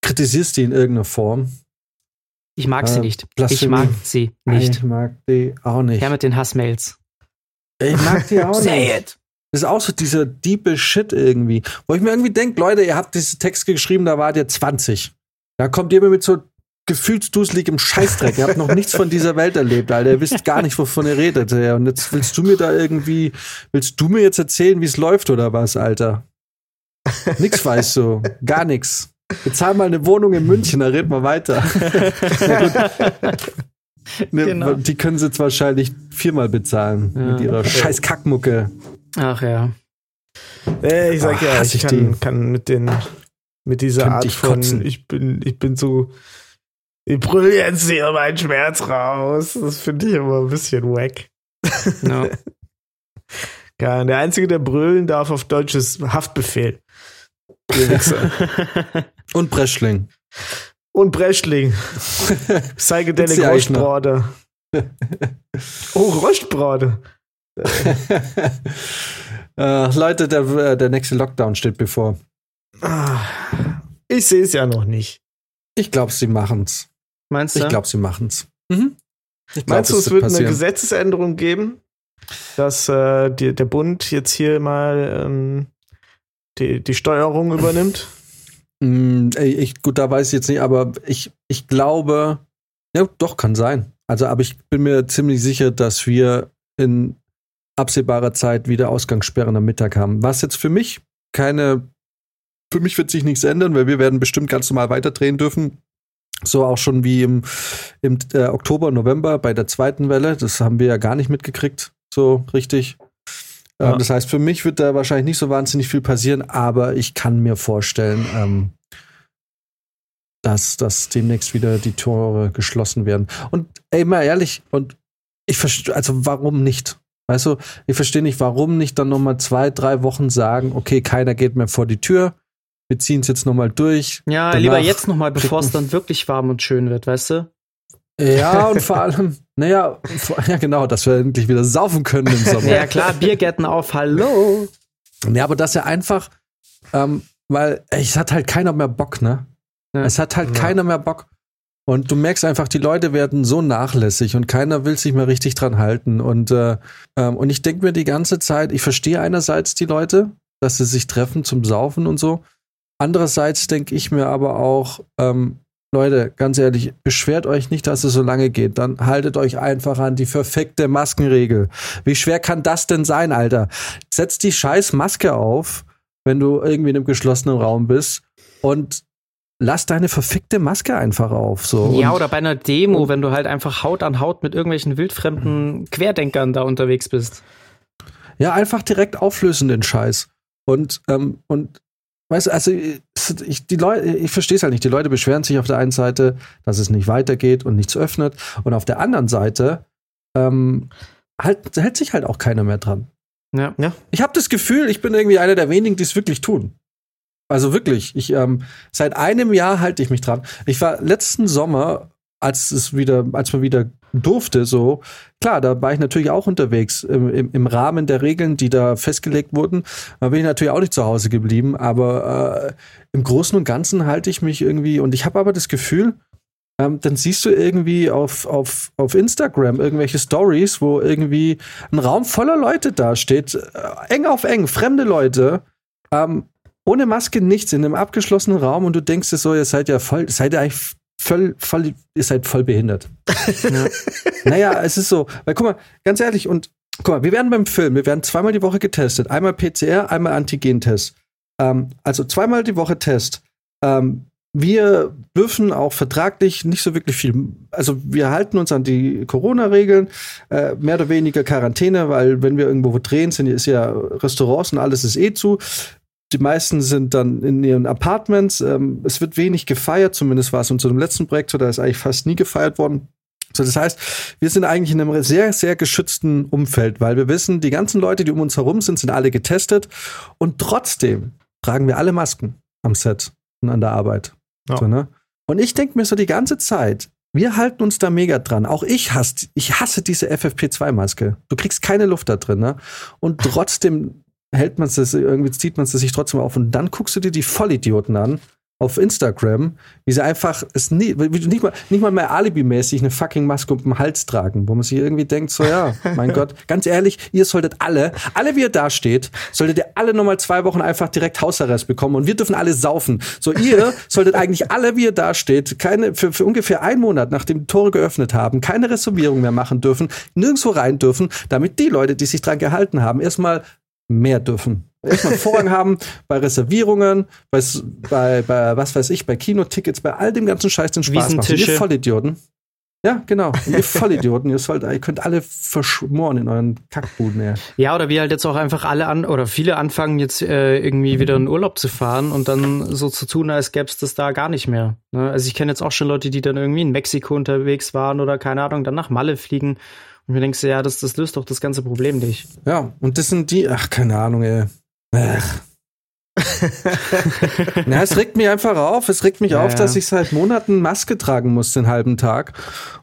S1: kritisierst die in irgendeiner Form.
S3: Ich mag sie
S1: Äh,
S3: nicht. Ich
S1: Blasphemie.
S3: mag sie nicht.
S1: Ich mag die auch nicht.
S3: Ja, mit den Hassmails.
S1: Ich mag die auch nicht.
S3: it!
S1: Das ist auch so dieser diepe Shit irgendwie. Wo ich mir irgendwie denke, Leute, ihr habt diese Texte geschrieben, da wart ihr 20. Da kommt ihr mir mit so gefühlsduseligem Scheißdreck. ihr habt noch nichts von dieser Welt erlebt, Alter. Ihr wisst gar nicht, wovon ihr redet. Ja. Und jetzt willst du mir da irgendwie, willst du mir jetzt erzählen, wie es läuft oder was, Alter? Nix weißt du. Gar nix. Bezahl mal eine Wohnung in München, da reden wir weiter. Ne,
S3: Genau.
S1: Die können sie jetzt wahrscheinlich viermal bezahlen
S3: Ja.
S1: mit ihrer scheiß Kackmucke.
S3: Ach ja.
S2: Äh, ich sag
S1: Ach,
S2: ja, ich kann,
S1: die.
S2: kann mit den mit dieser Art
S1: ich
S2: von
S1: kotzen.
S2: ich bin ich bin so ich brüll jetzt hier meinen Schmerz raus. Das finde ich immer ein bisschen wack.
S3: ja.
S2: Ja, der einzige, der brüllen darf auf Deutsch ist Haftbefehl.
S1: Und Breschling.
S2: Und Breschling. Psychedelic? Rostbrode. Oh, Rostbrode.
S1: äh, Leute, der, äh, der nächste Lockdown steht bevor.
S2: Ah, Ich sehe es ja noch nicht.
S1: Ich glaube, sie machen's.
S3: Meinst du?
S1: Ich glaube, sie machen's. Mhm. Ich glaub,
S2: Meinst du, es
S1: wird
S2: wird eine
S1: passieren.
S2: Gesetzesänderung geben, dass äh, die, der Bund jetzt hier mal ähm, die, die Steuerung übernimmt?
S1: Mm, ich, gut, da weiß ich jetzt nicht, aber ich, ich glaube, ja, doch, kann sein. Also, aber ich bin mir ziemlich sicher, dass wir in absehbarer Zeit wieder Ausgangssperren am Mittag haben. Was jetzt für mich keine, für mich wird sich nichts ändern, weil wir werden bestimmt ganz normal weiterdrehen dürfen. So auch schon wie im, im äh, Oktober, November bei der zweiten Welle. Das haben wir ja gar nicht mitgekriegt, so richtig.
S2: Ja.
S1: Ähm, das heißt, für mich wird da wahrscheinlich nicht so wahnsinnig viel passieren, aber ich kann mir vorstellen, ähm, dass, dass demnächst wieder die Tore geschlossen werden. Und ey, mal ehrlich, und ich verstehe, also warum nicht? Weißt du, ich verstehe nicht, warum nicht dann nochmal zwei, drei Wochen sagen, okay, keiner geht mehr vor die Tür, wir ziehen es jetzt nochmal durch.
S3: ja,
S1: Danach
S3: lieber jetzt nochmal, bevor es dann wirklich warm und schön wird, weißt du?
S1: Ja, und vor allem, naja, ja genau, dass wir endlich wieder saufen können im Sommer.
S3: Ja, klar, Biergärten auf, hallo.
S1: Ja, aber das ja einfach, ähm, weil ey, es hat halt keiner mehr Bock, ne?
S3: Ja.
S1: Es hat halt
S2: Ja.
S1: keiner mehr Bock. Und du merkst einfach, die Leute werden so nachlässig und keiner will sich mehr richtig dran halten. Und, äh, ähm, und ich denke mir die ganze Zeit, ich verstehe einerseits die Leute, dass sie sich treffen zum Saufen und so. Andererseits denke ich mir aber auch, ähm, Leute, ganz ehrlich, beschwert euch nicht, dass es so lange geht. Dann haltet euch einfach an die perfekte Maskenregel. Wie schwer kann das denn sein, Alter? Setz die scheiß Maske auf, wenn du irgendwie in einem geschlossenen Raum bist und lass deine verfickte Maske einfach auf. So.
S3: Ja,
S1: und,
S3: oder bei einer Demo, wenn du halt einfach Haut an Haut mit irgendwelchen wildfremden Querdenkern da unterwegs bist.
S1: ja, einfach direkt auflösen den Scheiß. Und, ähm, und weißt du, also ich, die Leute, ich verstehe es halt nicht. Die Leute beschweren sich auf der einen Seite, dass es nicht weitergeht und nichts öffnet. Und auf der anderen Seite ähm, halt, hält sich halt auch keiner mehr dran.
S3: Ja.
S1: Ich habe das Gefühl, ich bin irgendwie einer der wenigen, die es wirklich tun. Also wirklich, ich ähm, seit einem Jahr halte ich mich dran. Ich war letzten Sommer, als es wieder, als man wieder durfte, so klar, da war ich natürlich auch unterwegs im, im, Rahmen der Regeln, die da festgelegt wurden. Da bin ich natürlich auch nicht zu Hause geblieben, aber äh, im Großen und Ganzen halte ich mich irgendwie und ich habe aber das Gefühl, ähm, dann siehst du irgendwie auf, auf, auf Instagram irgendwelche Stories, wo irgendwie ein Raum voller Leute da steht, äh, eng auf eng, fremde Leute, ähm, ohne Maske nichts, in einem abgeschlossenen Raum und du denkst dir so, ihr seid ja voll, seid ihr eigentlich voll, voll, ihr seid voll behindert.
S3: Ja.
S1: Naja, es ist so, weil guck mal, ganz ehrlich, und guck mal, wir werden beim Film, wir werden zweimal die Woche getestet. Einmal PCR, einmal Antigentest. Ähm, also zweimal die Woche Test. Ähm, wir dürfen auch vertraglich nicht so wirklich viel, also wir halten uns an die Corona-Regeln, äh, mehr oder weniger Quarantäne, weil wenn wir irgendwo wo drehen, sind ist ja Restaurants und alles ist eh zu. Die meisten sind dann in ihren Apartments. Ähm, es wird wenig gefeiert, zumindest war es in unserem letzten Projekt so, da ist eigentlich fast nie gefeiert worden. So, das heißt, wir sind eigentlich in einem sehr, sehr geschützten Umfeld, weil wir wissen, die ganzen Leute, die um uns herum sind, sind alle getestet und trotzdem tragen wir alle Masken am Set und an der Arbeit.
S2: Ja.
S1: So, ne? Und ich denke mir so die ganze Zeit, Wir halten uns da mega dran. Auch ich hasse, ich hasse diese FFP2-Maske. Du kriegst keine Luft da drin, ne? Und trotzdem hält man es, irgendwie zieht man es sich trotzdem auf. Und dann guckst du dir die Vollidioten an, auf Instagram, wie sie einfach es nie, nicht mal, nicht mal mehr alibimäßig eine fucking Maske um den Hals tragen, wo man sich irgendwie denkt, so ja, mein Gott, ganz ehrlich, ihr solltet alle, alle wie ihr da steht, solltet ihr alle nochmal zwei Wochen einfach direkt Hausarrest bekommen und wir dürfen alle saufen. So ihr solltet eigentlich alle, wie ihr da steht, keine, für, für ungefähr einen Monat, nachdem die Tore geöffnet haben, keine Reservierung mehr machen dürfen, nirgendwo rein dürfen, damit die Leute, die sich dran gehalten haben, erstmal mehr dürfen erstmal Vorrang haben bei Reservierungen, bei, bei, bei, was weiß ich, bei Kinotickets, bei all dem ganzen Scheiß, den Spaß macht. Ihr Vollidioten. Ja, genau. Und ihr Vollidioten, ihr, sollt, ihr könnt alle verschmoren in euren Kackbuden. Ja.
S3: ja, oder wie halt jetzt auch einfach alle an oder viele anfangen jetzt äh, irgendwie wieder in Urlaub zu fahren und dann so zu tun, als gäbe es das da gar nicht mehr. Ne? Also ich kenne jetzt auch schon Leute, die dann irgendwie in Mexiko unterwegs waren oder keine Ahnung, dann nach Malle fliegen. Und mir denkst du, ja, das, das löst doch das ganze Problem nicht.
S1: Ja, und das sind die, ach, keine Ahnung, ey. Ach. Na, es regt mich einfach auf. Es regt mich ja, auf, dass ich seit Monaten Maske tragen muss den halben Tag.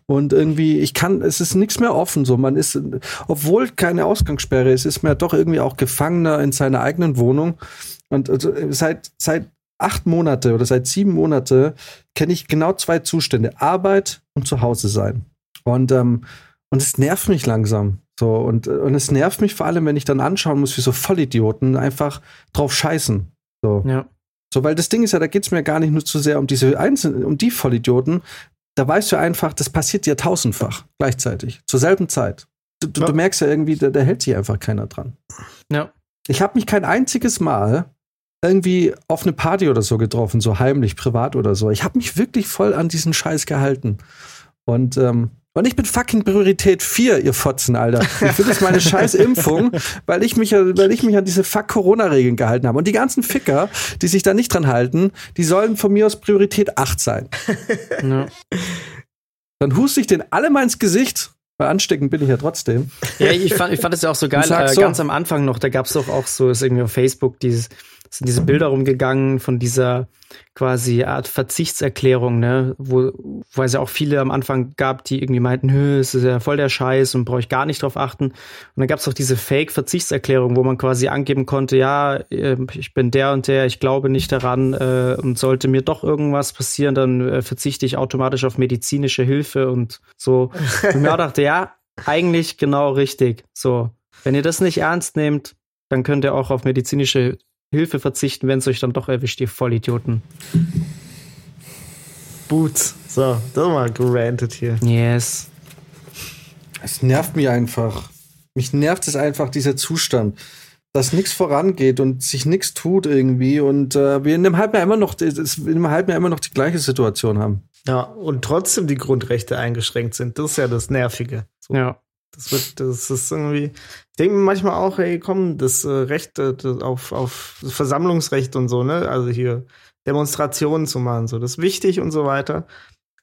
S1: Und irgendwie, ich kann, es ist nichts mehr offen. So, man ist, obwohl keine Ausgangssperre ist, ist man ja doch irgendwie auch Gefangener in seiner eigenen Wohnung. Und also seit, seit acht Monate oder seit sieben Monate kenne ich genau zwei Zustände: Arbeit und Zuhause sein. Und, ähm, und es nervt mich langsam. So, und, und es nervt mich vor allem, wenn ich dann anschauen muss, wie so Vollidioten einfach drauf scheißen. So.
S3: Ja.
S1: So, weil das Ding ist ja, da geht es mir gar nicht nur zu sehr um diese einzelnen, um die Vollidioten. Da weißt du einfach, das passiert dir tausendfach gleichzeitig, zur selben Zeit. Du, du, ja. du merkst ja irgendwie, da, da, hält sich einfach keiner dran.
S3: Ja.
S1: Ich habe mich kein einziges Mal irgendwie auf eine Party oder so getroffen, so heimlich, privat oder so. Ich habe mich wirklich voll an diesen Scheiß gehalten. Und ähm, und ich bin fucking Priorität 4, ihr Fotzen, Alter. Ich will jetzt meine scheiß Impfung, weil ich mich, weil ich mich an diese fuck Corona-Regeln gehalten habe. Und die ganzen Ficker, die sich da nicht dran halten, die sollen von mir aus Priorität 8 sein. Ja. Dann huste ich den alle mal ins Gesicht, weil ansteckend bin ich ja trotzdem.
S3: Ja, ich fand, ich fand das ja auch so geil. Äh, so, ganz am Anfang noch, da gab es doch auch so, ist irgendwie auf Facebook dieses, sind diese Bilder rumgegangen von dieser quasi Art Verzichtserklärung, ne, wo, wo es ja auch viele am Anfang gab, die irgendwie meinten, Hö, es ist ja voll der Scheiß und brauche ich gar nicht drauf achten. Und dann gab es auch diese Fake-Verzichtserklärung, wo man quasi angeben konnte, ja, äh, ich bin der und der, ich glaube nicht daran äh, und sollte mir doch irgendwas passieren, dann äh, verzichte ich automatisch auf medizinische Hilfe und so. Und mir dachte, ja, eigentlich genau richtig. So, wenn ihr das nicht ernst nehmt, dann könnt ihr auch auf medizinische Hilfe verzichten, wenn es euch dann doch erwischt, ihr Vollidioten.
S2: Boots. So, das mal gerantet hier.
S3: Yes.
S1: Es nervt mich einfach. Mich nervt es einfach, dieser Zustand. Dass nichts vorangeht und sich nichts tut irgendwie und äh, wir in einem halben Jahr immer noch, in einem halben Jahr immer noch die gleiche Situation haben.
S2: Ja, und trotzdem die Grundrechte eingeschränkt sind. Das ist ja das Nervige.
S3: So. Ja.
S2: Das wird, das ist irgendwie. Ich denke manchmal auch, ey, komm, das äh, Recht äh, das auf, auf Versammlungsrecht und so, ne? Also hier Demonstrationen zu machen, so, das ist wichtig und so weiter.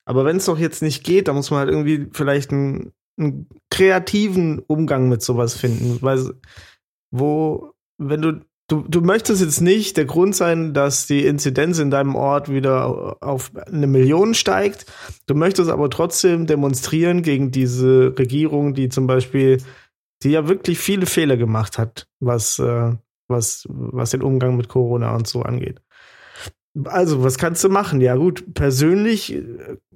S2: Aber wenn es doch jetzt nicht geht, dann muss man halt irgendwie vielleicht einen, einen kreativen Umgang mit sowas finden. Weil, wo, wenn du du, du möchtest jetzt nicht der Grund sein, dass die Inzidenz in deinem Ort wieder auf eine Million steigt. Du möchtest aber trotzdem demonstrieren gegen diese Regierung, die zum Beispiel, die ja wirklich viele Fehler gemacht hat, was, äh, was, was den Umgang mit Corona und so angeht. Also, was kannst du machen? Ja, gut, persönlich äh,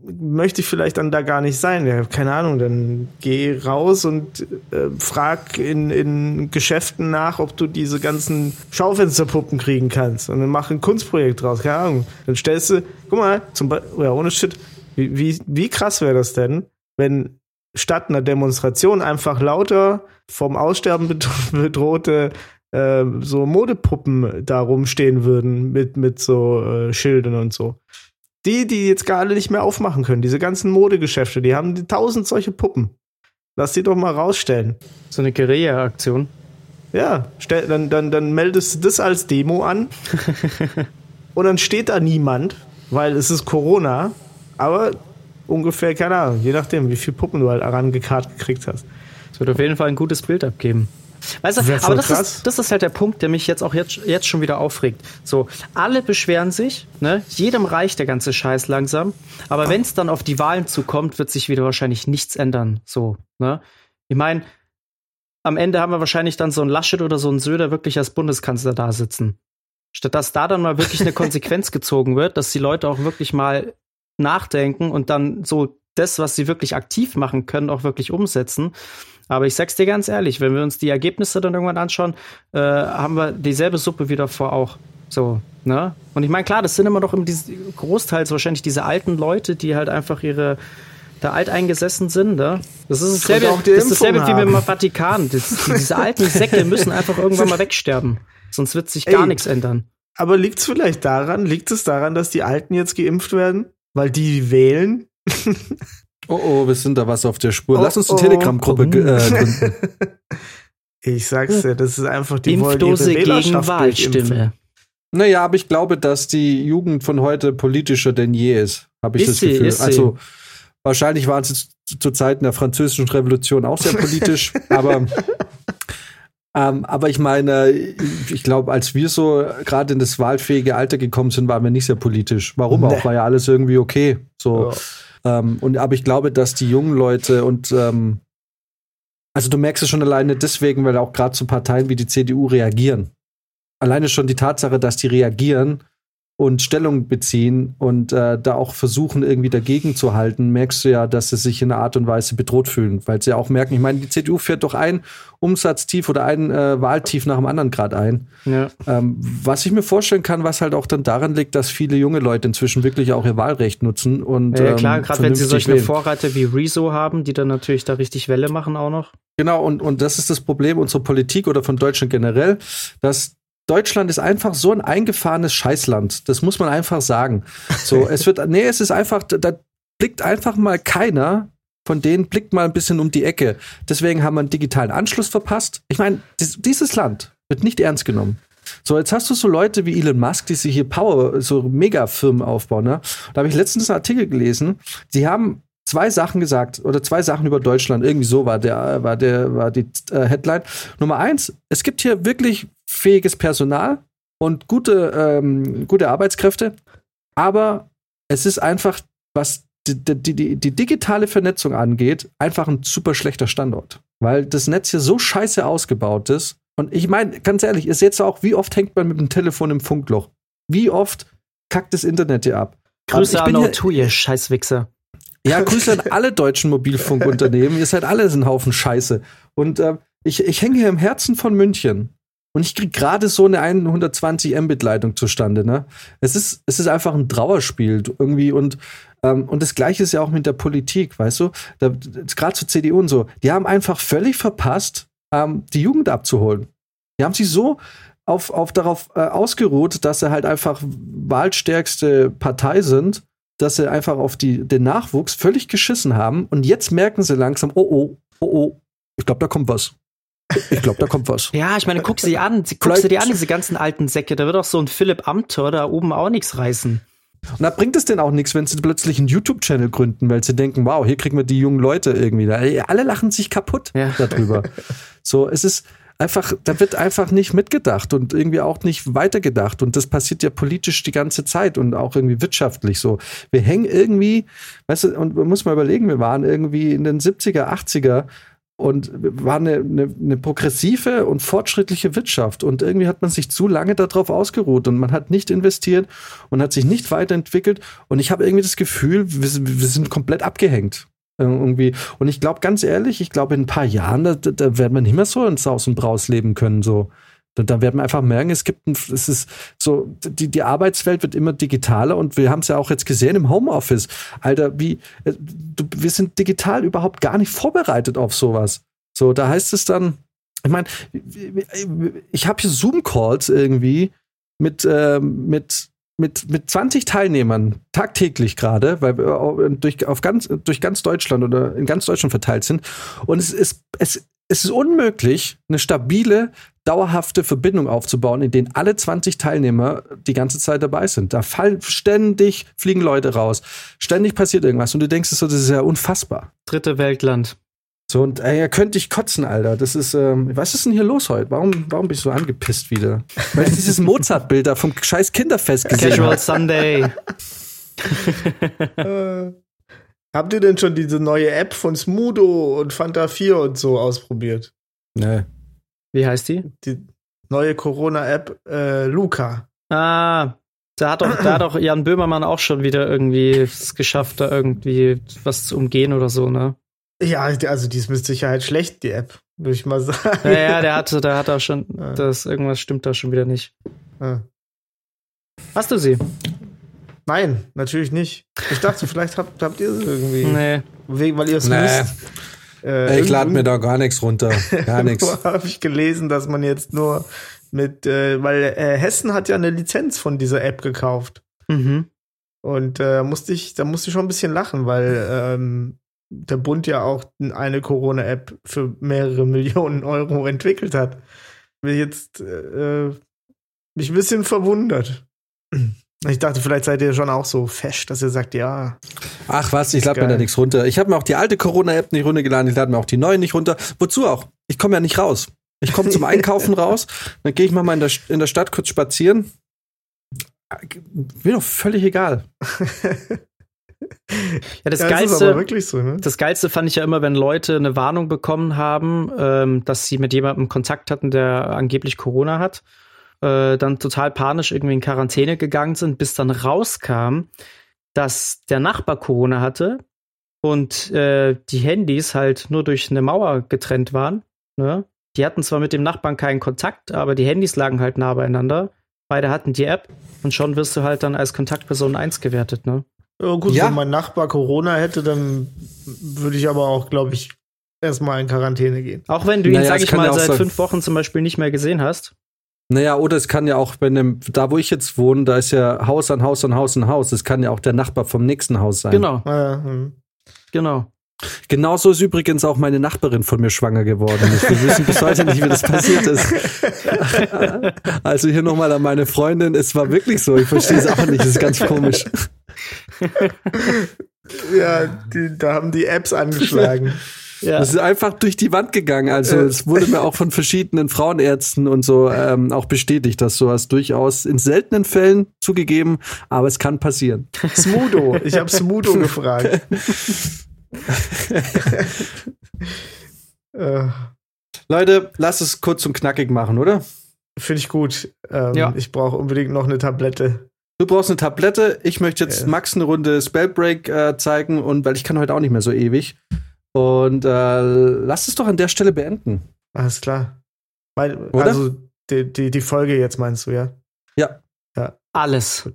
S2: möchte ich vielleicht dann da gar nicht sein. Ja, keine Ahnung, dann geh raus und äh, frag in, in Geschäften nach, ob du diese ganzen Schaufensterpuppen kriegen kannst. Und dann mach ein Kunstprojekt draus, keine Ahnung. Dann stellst du, guck mal, zum Beispiel, ja, ohne Shit, wie, wie, wie krass wäre das denn, wenn statt einer Demonstration einfach lauter vom Aussterben bedrohte äh, so Modepuppen da rumstehen würden mit, mit so äh, Schildern und so. Die, die jetzt gar alle nicht mehr aufmachen können, diese ganzen Modegeschäfte, die haben die tausend solche Puppen. Lass die doch mal rausstellen.
S3: So eine Guerilla-Aktion.
S2: Ja, stell, dann, dann, dann meldest du das als Demo an. und dann steht da niemand, weil es ist Corona. Aber ungefähr, keine Ahnung, je nachdem, wie viele Puppen du halt herangekarrt gekriegt hast.
S3: Es wird auf jeden Fall ein gutes Bild abgeben. Weißt du, aber das ist, das ist halt der Punkt, der mich jetzt auch jetzt, jetzt schon wieder aufregt. So, alle beschweren sich, ne? Jedem reicht der ganze Scheiß langsam. Aber wenn es dann auf die Wahlen zukommt, wird sich wieder wahrscheinlich nichts ändern. So, ne? Ich meine, am Ende haben wir wahrscheinlich dann so ein Laschet oder so ein Söder wirklich als Bundeskanzler da sitzen. Statt dass da dann mal wirklich eine Konsequenz gezogen wird, dass die Leute auch wirklich mal nachdenken und dann so das, was sie wirklich aktiv machen können, auch wirklich umsetzen. Aber ich sag's dir ganz ehrlich, wenn wir uns die Ergebnisse dann irgendwann anschauen, äh, haben wir dieselbe Suppe wieder vor auch. So, ne? Und ich meine, klar, das sind immer noch im großteils wahrscheinlich diese alten Leute, die halt einfach ihre da alteingesessen sind, ne? Das ist dasselbe, das ist dasselbe wie mit dem Vatikan. Das, diese alten Säcke müssen einfach irgendwann mal wegsterben. Sonst wird sich gar nichts ändern.
S2: Aber liegt es vielleicht daran, liegt es daran, dass die Alten jetzt geimpft werden? Weil die wählen?
S1: Oh oh, wir sind da was auf der Spur. Lass uns eine oh, oh. Telegram-Gruppe äh, gründen.
S2: Ich sag's dir, das ist einfach die
S3: Impfdose gegen Wahlstimme.
S1: Naja, aber ich glaube, dass die Jugend von heute politischer denn je ist, habe ich ist das Gefühl. Sie, also wahrscheinlich waren sie zu, zu Zeiten der französischen Revolution auch sehr politisch, aber ähm, aber ich meine, ich glaube, als wir so gerade in das wahlfähige Alter gekommen sind, waren wir nicht sehr politisch. Warum nee. auch? War ja alles irgendwie okay. So. Ja. Ähm, und aber ich glaube, dass die jungen Leute und ähm, also du merkst es schon alleine deswegen, weil auch gerade so Parteien wie die CDU reagieren. Alleine schon die Tatsache, dass die reagieren, und Stellung beziehen und äh, da auch versuchen, irgendwie dagegen zu halten, merkst du ja, dass sie sich in einer Art und Weise bedroht fühlen, weil sie ja auch merken, ich meine, die CDU fährt doch ein Umsatztief oder ein äh, Wahltief nach dem anderen gerade ein. Ja. Ähm, was ich mir vorstellen kann, was halt auch dann daran liegt, dass viele junge Leute inzwischen wirklich auch ihr Wahlrecht nutzen und
S3: ja, klar, ähm, gerade wenn sie solche wählen. Vorreiter wie Rezo haben, die dann natürlich da richtig Welle machen auch noch.
S1: Genau, und, und das ist das Problem unserer Politik oder von Deutschland generell, dass Deutschland ist einfach so ein eingefahrenes Scheißland. Das muss man einfach sagen. So, es wird, nee, es ist einfach, da blickt einfach mal keiner von denen blickt mal ein bisschen um die Ecke. Deswegen haben wir einen digitalen Anschluss verpasst. Ich meine, dieses Land wird nicht ernst genommen. So, jetzt hast du so Leute wie Elon Musk, die sich hier Power, so Megafirmen aufbauen. Ne? Da habe ich letztens einen Artikel gelesen. Sie haben zwei Sachen gesagt oder zwei Sachen über Deutschland. Irgendwie so war der, war der, war die äh, Headline. Nummer eins: Es gibt hier wirklich fähiges Personal und gute, ähm, gute Arbeitskräfte, aber es ist einfach, was die, die, die, die digitale Vernetzung angeht, einfach ein super schlechter Standort. Weil das Netz hier so scheiße ausgebaut ist. Und ich meine, ganz ehrlich, ihr seht auch, wie oft hängt man mit dem Telefon im Funkloch? Wie oft kackt das Internet hier ab?
S3: Grüße an O2, ihr Scheißwichser.
S1: Ja, Grüße an alle deutschen Mobilfunkunternehmen. ihr seid alle ein Haufen Scheiße. Und äh, ich, ich hänge hier im Herzen von München. Und ich krieg gerade so eine 120 Mbit-Leitung zustande. Ne? Es ist, es ist einfach ein Trauerspiel irgendwie und ähm, und das Gleiche ist ja auch mit der Politik, weißt du? Gerade zur CDU und so. Die haben einfach völlig verpasst, ähm, die Jugend abzuholen. Die haben sich so auf, auf darauf äh, ausgeruht, dass sie halt einfach wahlstärkste Partei sind, dass sie einfach auf die, den Nachwuchs völlig geschissen haben. Und jetzt merken sie langsam, oh oh, oh oh, ich glaube, da kommt was. Ich glaube, da kommt was.
S3: Ja, ich meine, guck sie an, guck sie dir an, diese ganzen alten Säcke. Da wird auch so ein Philipp Amthor da oben auch nichts reißen.
S1: Und da bringt es denn auch nichts, wenn sie plötzlich einen YouTube-Channel gründen, weil sie denken, wow, hier kriegen wir die jungen Leute irgendwie da. Alle lachen sich kaputt ja. darüber. so, es ist einfach, da wird einfach nicht mitgedacht und irgendwie auch nicht weitergedacht. Und das passiert ja politisch die ganze Zeit und auch irgendwie wirtschaftlich so. Wir hängen irgendwie, weißt du, und man muss mal überlegen, wir waren irgendwie in den 70er, 80er und war eine, eine, eine, progressive und fortschrittliche Wirtschaft. Und irgendwie hat man sich zu lange darauf ausgeruht und man hat nicht investiert und hat sich nicht weiterentwickelt. Und ich habe irgendwie das Gefühl, wir, wir sind komplett abgehängt. Irgendwie. Und ich glaube, ganz ehrlich, ich glaube, in ein paar Jahren, da, da werden wir nicht mehr so ins Saus und Braus leben können. So. Und dann werden wir einfach merken, es gibt ein, es ist so, die, die Arbeitswelt wird immer digitaler und wir haben es ja auch jetzt gesehen im Homeoffice. Alter, wie, äh, du, wir sind digital überhaupt gar nicht vorbereitet auf sowas. So, da heißt es dann, ich meine, ich habe hier Zoom-Calls irgendwie mit, äh, mit, mit, mit 20 Teilnehmern tagtäglich gerade, weil wir durch, auf ganz, durch ganz Deutschland oder in ganz Deutschland verteilt sind. Und es ist, es, es ist unmöglich, eine stabile, dauerhafte Verbindung aufzubauen, in denen alle 20 Teilnehmer die ganze Zeit dabei sind. Da fallen ständig fliegen Leute raus. Ständig passiert irgendwas und du denkst das ist ja unfassbar.
S3: Dritte Weltland.
S1: So, und ey, könnte ich kotzen, Alter. Das ist, ähm, was ist denn hier los heute? Warum, warum bist du so angepisst wieder? Weil ich dieses Mozart-Bild da vom scheiß Kinderfest gesehen
S3: Casual. Sunday.
S2: Äh, habt ihr denn schon diese neue App von Smudo und Fanta 4 und so ausprobiert?
S1: Nee.
S3: Wie heißt die?
S2: Die neue Corona-App äh, Luca.
S3: Ah, da hat, doch, da hat doch Jan Böhmermann auch schon wieder irgendwie es geschafft, da irgendwie was zu umgehen oder so, ne?
S2: Ja, also die ist mit Sicherheit schlecht, die App, würde ich mal sagen.
S3: Ja, ja, der hat, der hat auch schon,
S2: Ja.
S3: das, irgendwas stimmt da schon wieder nicht.
S2: Ja.
S3: Hast du sie?
S2: Nein, natürlich nicht. Ich dachte, vielleicht habt, habt ihr sie irgendwie.
S3: Nee.
S2: Wegen, weil ihr es
S1: Nee.
S2: wisst. Äh,
S1: Ich lade mir da gar nichts runter. Gar nichts.
S2: habe ich gelesen, dass man jetzt nur mit, äh, weil äh, Hessen hat ja eine Lizenz von dieser App gekauft.
S3: Mhm.
S2: Und äh, musste ich, da musste ich schon ein bisschen lachen, weil ähm, der Bund ja auch eine Corona-App für mehrere Millionen Euro entwickelt hat. Bin jetzt äh, mich ein bisschen verwundert. Ich dachte, vielleicht seid ihr schon auch so fesch, dass ihr sagt, ja,
S1: Ach was, ich lade mir da nichts runter. Ich habe mir auch die alte Corona-App nicht runtergeladen, ich lade mir auch die neue nicht runter. Wozu auch? Ich komme ja nicht raus. Ich komme zum Einkaufen raus, dann gehe ich mal mal in der, in der Stadt kurz spazieren. Mir doch völlig egal.
S3: Ja, das
S2: ja,
S3: Geilste,
S2: aber wirklich so, ne?
S3: Das Geilste fand ich ja immer, wenn Leute eine Warnung bekommen haben, ähm, dass sie mit jemandem Kontakt hatten, der angeblich Corona hat, äh, dann total panisch irgendwie in Quarantäne gegangen sind, bis dann rauskam, dass der Nachbar Corona hatte und äh, die Handys halt nur durch eine Mauer getrennt waren. Ne? Die hatten zwar mit dem Nachbarn keinen Kontakt, aber die Handys lagen halt nah beieinander. Beide hatten die App und schon wirst du halt dann als Kontaktperson 1 gewertet, ne?
S2: Ja, gut,
S1: Ja.
S2: wenn mein Nachbar Corona hätte, dann würde ich aber auch, glaube ich, erstmal in Quarantäne gehen.
S3: Auch wenn du ihn,
S1: Naja,
S3: sag ich mal,
S1: ja
S3: seit
S1: sein-
S3: fünf Wochen zum Beispiel nicht mehr gesehen hast.
S1: Naja, oder es kann ja auch, wenn dem, da wo ich jetzt wohne, da ist ja Haus an Haus an Haus an Haus. Es kann ja auch der Nachbar vom nächsten Haus sein.
S3: Genau,
S2: Äh, hm.
S3: genau.
S1: Genauso ist übrigens auch meine Nachbarin von mir schwanger geworden. Wir wissen bis heute nicht, wie das passiert ist. Also hier nochmal an meine Freundin. Es war wirklich so. Ich verstehe es auch nicht. Es ist ganz komisch.
S2: ja, die, da haben die Apps angeschlagen.
S3: Ja.
S1: Es ist einfach durch die Wand gegangen. Also es wurde mir auch von verschiedenen Frauenärzten und so ähm, auch bestätigt, dass sowas durchaus in seltenen Fällen zugegeben, aber es kann passieren.
S2: Smudo. Ich habe Smudo gefragt. äh,
S1: Leute, lass es kurz und knackig machen, oder?
S2: Finde ich gut. Ähm,
S3: Ja.
S2: Ich brauche unbedingt noch eine Tablette.
S1: Du brauchst eine Tablette. Ich möchte jetzt
S2: Ja.
S1: Max eine Runde Spellbreak äh, zeigen und weil ich kann heute auch nicht mehr so ewig. Und äh, lass es doch an der Stelle beenden.
S2: Alles klar. Weil,
S1: Oder?
S2: Also die, die, die Folge jetzt meinst du, ja?
S1: Ja.
S3: Alles.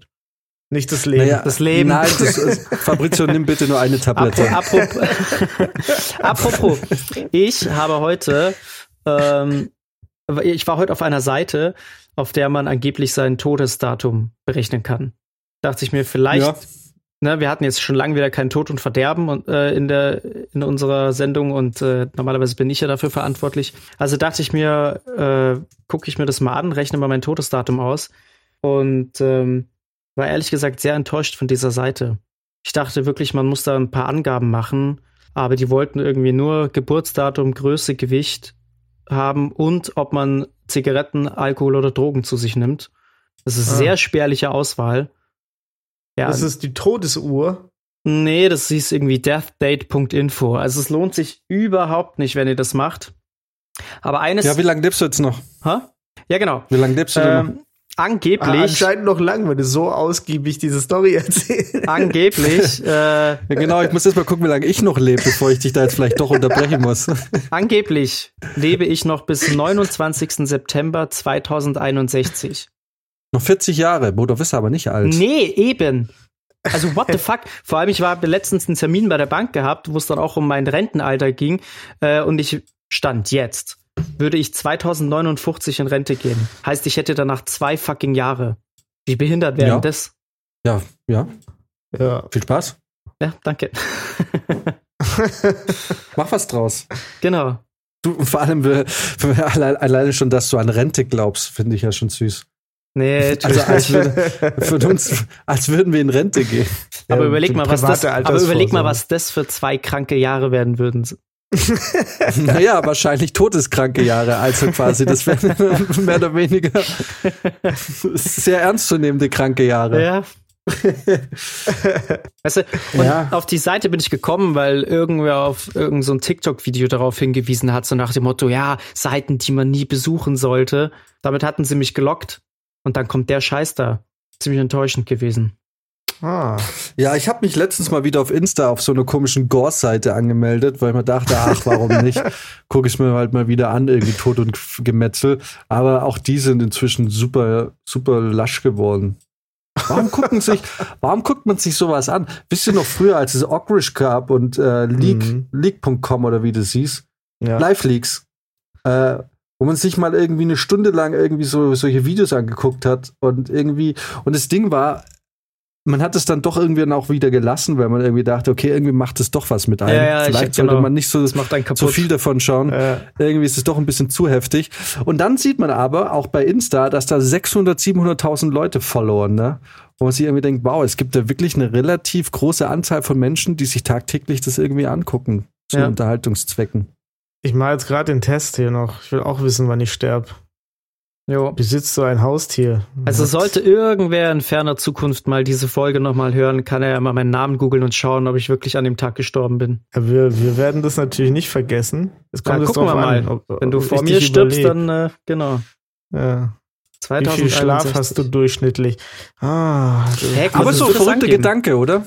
S2: Nicht das Leben.
S1: Naja,
S3: Das Leben.
S1: Nein, das ist, Fabrizio, nimm bitte nur eine Tablette.
S3: Apropos, apropos, ich habe heute, ähm, ich war heute auf einer Seite, auf der man angeblich sein Todesdatum berechnen kann. Dachte ich mir, vielleicht,
S1: Ja.
S3: ne, wir hatten jetzt schon lange wieder kein Tod und Verderben und, äh, in, der, in unserer Sendung und äh, normalerweise bin ich ja dafür verantwortlich. Also dachte ich mir, äh, gucke ich mir das mal an, rechne mal mein Todesdatum aus und ähm, war ehrlich gesagt sehr enttäuscht von dieser Seite. Ich dachte wirklich, man muss da ein paar Angaben machen, aber die wollten irgendwie nur Geburtsdatum, Größe, Gewicht haben und ob man Zigaretten, Alkohol oder Drogen zu sich nimmt. Das ist
S2: Ah.
S3: sehr spärliche Auswahl. Ja,
S2: Das ist die Todesuhr.
S3: nee, das hieß irgendwie deathdate.info. Also es lohnt sich überhaupt nicht, wenn ihr das macht. Aber eines,
S1: Ja, wie lange lebst du jetzt noch?
S3: Hä? ja genau.
S1: Wie lange lebst du denn
S3: Ähm,
S2: Ah,
S3: angeblich,
S2: anscheinend noch lang, wenn du so ausgiebig diese Story erzählst.
S3: angeblich, äh,
S1: Ja, genau, ich muss jetzt mal gucken, wie lange ich noch lebe, bevor ich dich da jetzt vielleicht doch unterbrechen muss.
S3: Angeblich lebe ich noch bis 29. September 2061.
S1: noch 40 Jahre. Bodo ist aber nicht alt.
S3: Nee, eben. Also what the fuck? Vor allem, ich habe letztens einen Termin bei der Bank gehabt, wo es dann auch um mein Rentenalter ging. Äh, und ich stand jetzt. Würde ich 2059 in Rente gehen. Heißt, ich hätte danach zwei fucking Jahre. Wie behindert wäre
S1: Ja.
S3: das?
S1: Ja, ja.
S2: Ja.
S1: Viel Spaß.
S3: Ja, danke.
S1: Mach was draus.
S3: genau.
S1: Du, vor allem äh, alleine, alleine schon, dass du an Rente glaubst, finde ich ja schon süß.
S3: Nee,
S1: Also als, würde, für uns, als würden wir in Rente gehen.
S3: aber
S2: Ja,
S3: überleg mal, was das, aber überleg mal, was das für zwei kranke Jahre werden würden.
S1: naja, wahrscheinlich todeskranke Jahre, also quasi. Das wären mehr oder weniger sehr ernstzunehmende kranke Jahre.
S3: Ja. weißt du, und
S1: Ja.
S3: auf die Seite bin ich gekommen, weil irgendwer auf irgendein so ein TikTok-Video darauf hingewiesen hat, so nach dem Motto, ja, Seiten, die man nie besuchen sollte. Damit hatten sie mich gelockt. Und dann kommt der Scheiß da. Ziemlich enttäuschend gewesen.
S2: Ah.
S1: Ja, ich habe mich letztens mal wieder auf Insta auf so einer komischen Gore-Seite angemeldet, weil ich mir dachte, ach, warum nicht? Gucke ich mir halt mal wieder an, irgendwie Tod und Gemetzel. Aber auch die sind inzwischen super, super lasch geworden. Warum gucken sich, warum guckt man sich sowas an? Wisst ihr noch früher, als es Ogrish gab und äh, Leak,
S2: Mhm.
S1: Leak.com oder wie das hieß?
S2: Ja.
S1: Live-Leaks. Äh, wo man sich mal irgendwie eine Stunde lang irgendwie so solche Videos angeguckt hat und irgendwie, und das Ding war, man hat es dann doch irgendwie dann auch wieder gelassen, weil man irgendwie dachte, okay, irgendwie macht es doch was mit einem.
S3: Ja, ja, ich-
S1: Vielleicht sollte
S3: genau.
S1: man nicht so,
S3: Das macht einen
S1: so
S3: kaputt.
S1: viel davon schauen.
S2: Äh,
S1: Irgendwie ist es doch ein bisschen zu heftig. Und dann sieht man aber auch bei Insta, dass da 600, 700.000 Leute followen, ne? Wo man sich irgendwie denkt, wow, es gibt da wirklich eine relativ große Anzahl von Menschen, die sich tagtäglich das irgendwie angucken. Zu
S3: Ja.
S1: Unterhaltungszwecken.
S2: ich mache jetzt gerade den Test hier noch. Ich will auch wissen, wann ich sterbe.
S3: Jo.
S2: Besitzt so ein Haustier.
S3: Also sollte irgendwer in ferner Zukunft mal diese Folge nochmal hören, kann er ja mal meinen Namen googeln und schauen, ob ich wirklich an dem Tag gestorben bin.
S2: Ja, wir, wir werden das natürlich nicht vergessen. Es
S3: Ja,
S2: kommt jetzt
S3: gucken wir mal.
S2: an, ob-
S3: Wenn du vor mir stirbst,
S2: überlebe.
S3: dann äh, genau.
S2: Ja. Wie
S3: 2061.
S2: viel Schlaf hast du durchschnittlich? Ah,
S3: Hä,
S1: Aber so ein verrückter? Gedanke, oder?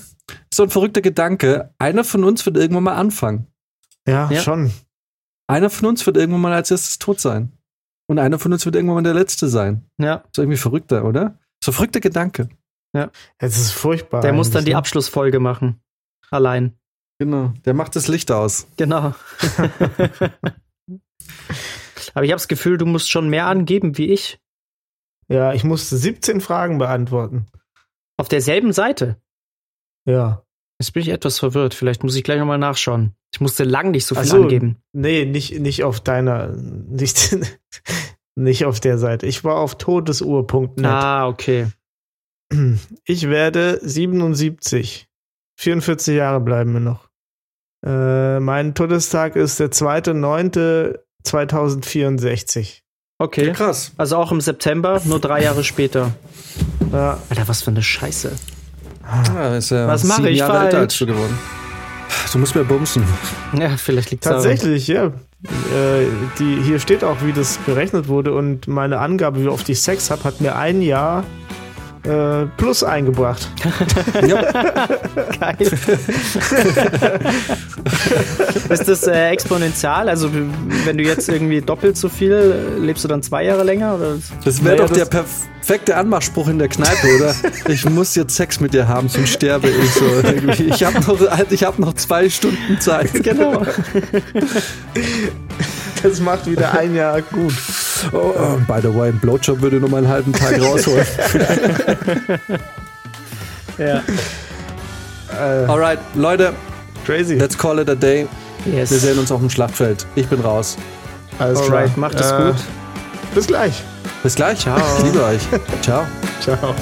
S1: So ein verrückter Gedanke. Einer von uns wird irgendwann mal anfangen.
S2: ja,
S3: Ja.
S2: schon.
S1: Einer von uns wird irgendwann mal als erstes tot sein. Und einer von uns wird irgendwann mal der Letzte sein.
S3: Ja,
S1: So irgendwie verrückter, oder? So verrückter Gedanke.
S2: Es ist furchtbar.
S3: der muss dann die
S2: ne?
S3: Abschlussfolge machen. Allein.
S1: Genau. Der macht das Licht aus.
S3: Genau. Aber ich habe das Gefühl, du musst schon mehr angeben wie ich.
S2: Ja, ich musste 17 Fragen beantworten.
S3: Auf derselben Seite.
S2: Ja.
S3: Jetzt bin ich etwas verwirrt. Vielleicht muss ich gleich nochmal nachschauen. Ich musste lang nicht so viel
S2: Ach so.
S3: angeben.
S2: Nee, nicht, nicht auf deiner, nicht, nicht auf der Seite. Ich war auf todesuhr.net.
S3: Ah, okay.
S2: Ich werde 77. 44 Jahre bleiben mir noch. Äh, mein Todestag ist der 2.9.2064.
S3: Okay.
S1: Krass.
S3: Also auch im September, nur drei Jahre später.
S2: Ja,
S3: Alter, was für eine Scheiße.
S1: Ja, ist ja
S3: Was mache ich
S1: Jahre älter
S3: falsch?
S1: als du geworden. Du musst mehr bumsen.
S3: Ja, vielleicht liegt
S2: tatsächlich, ja. Äh, die, hier steht auch, wie das berechnet wurde und meine Angabe, wie oft ich Sex habe, hat mir ein Jahr äh, plus eingebracht.
S1: ja.
S3: Geil. ist das äh, exponentiell? Also, wenn du jetzt irgendwie doppelt so viel, lebst du dann zwei Jahre länger? Oder?
S1: Das wäre
S2: Naja,
S1: doch der perfekte Anmachspruch in der Kneipe, oder? Ich muss jetzt Sex mit dir haben, sonst sterbe ich so. irgendwie. Ich habe noch, ich hab noch zwei Stunden Zeit.
S3: Genau.
S2: Das macht wieder ein Jahr gut.
S1: Oh, by the way, ein Blowjob würde nur mal einen halben Tag rausholen.
S3: ja.
S2: Äh,
S1: Alright, Leute,
S2: crazy.
S1: let's call it a day.
S3: Yes.
S1: Wir sehen uns auf dem Schlachtfeld. Ich bin raus.
S2: Alles
S3: Alright, macht es
S2: Äh,
S3: gut.
S2: Bis gleich.
S1: Bis gleich.
S3: Ciao.
S1: Ich liebe euch. Ciao.
S2: Ciao.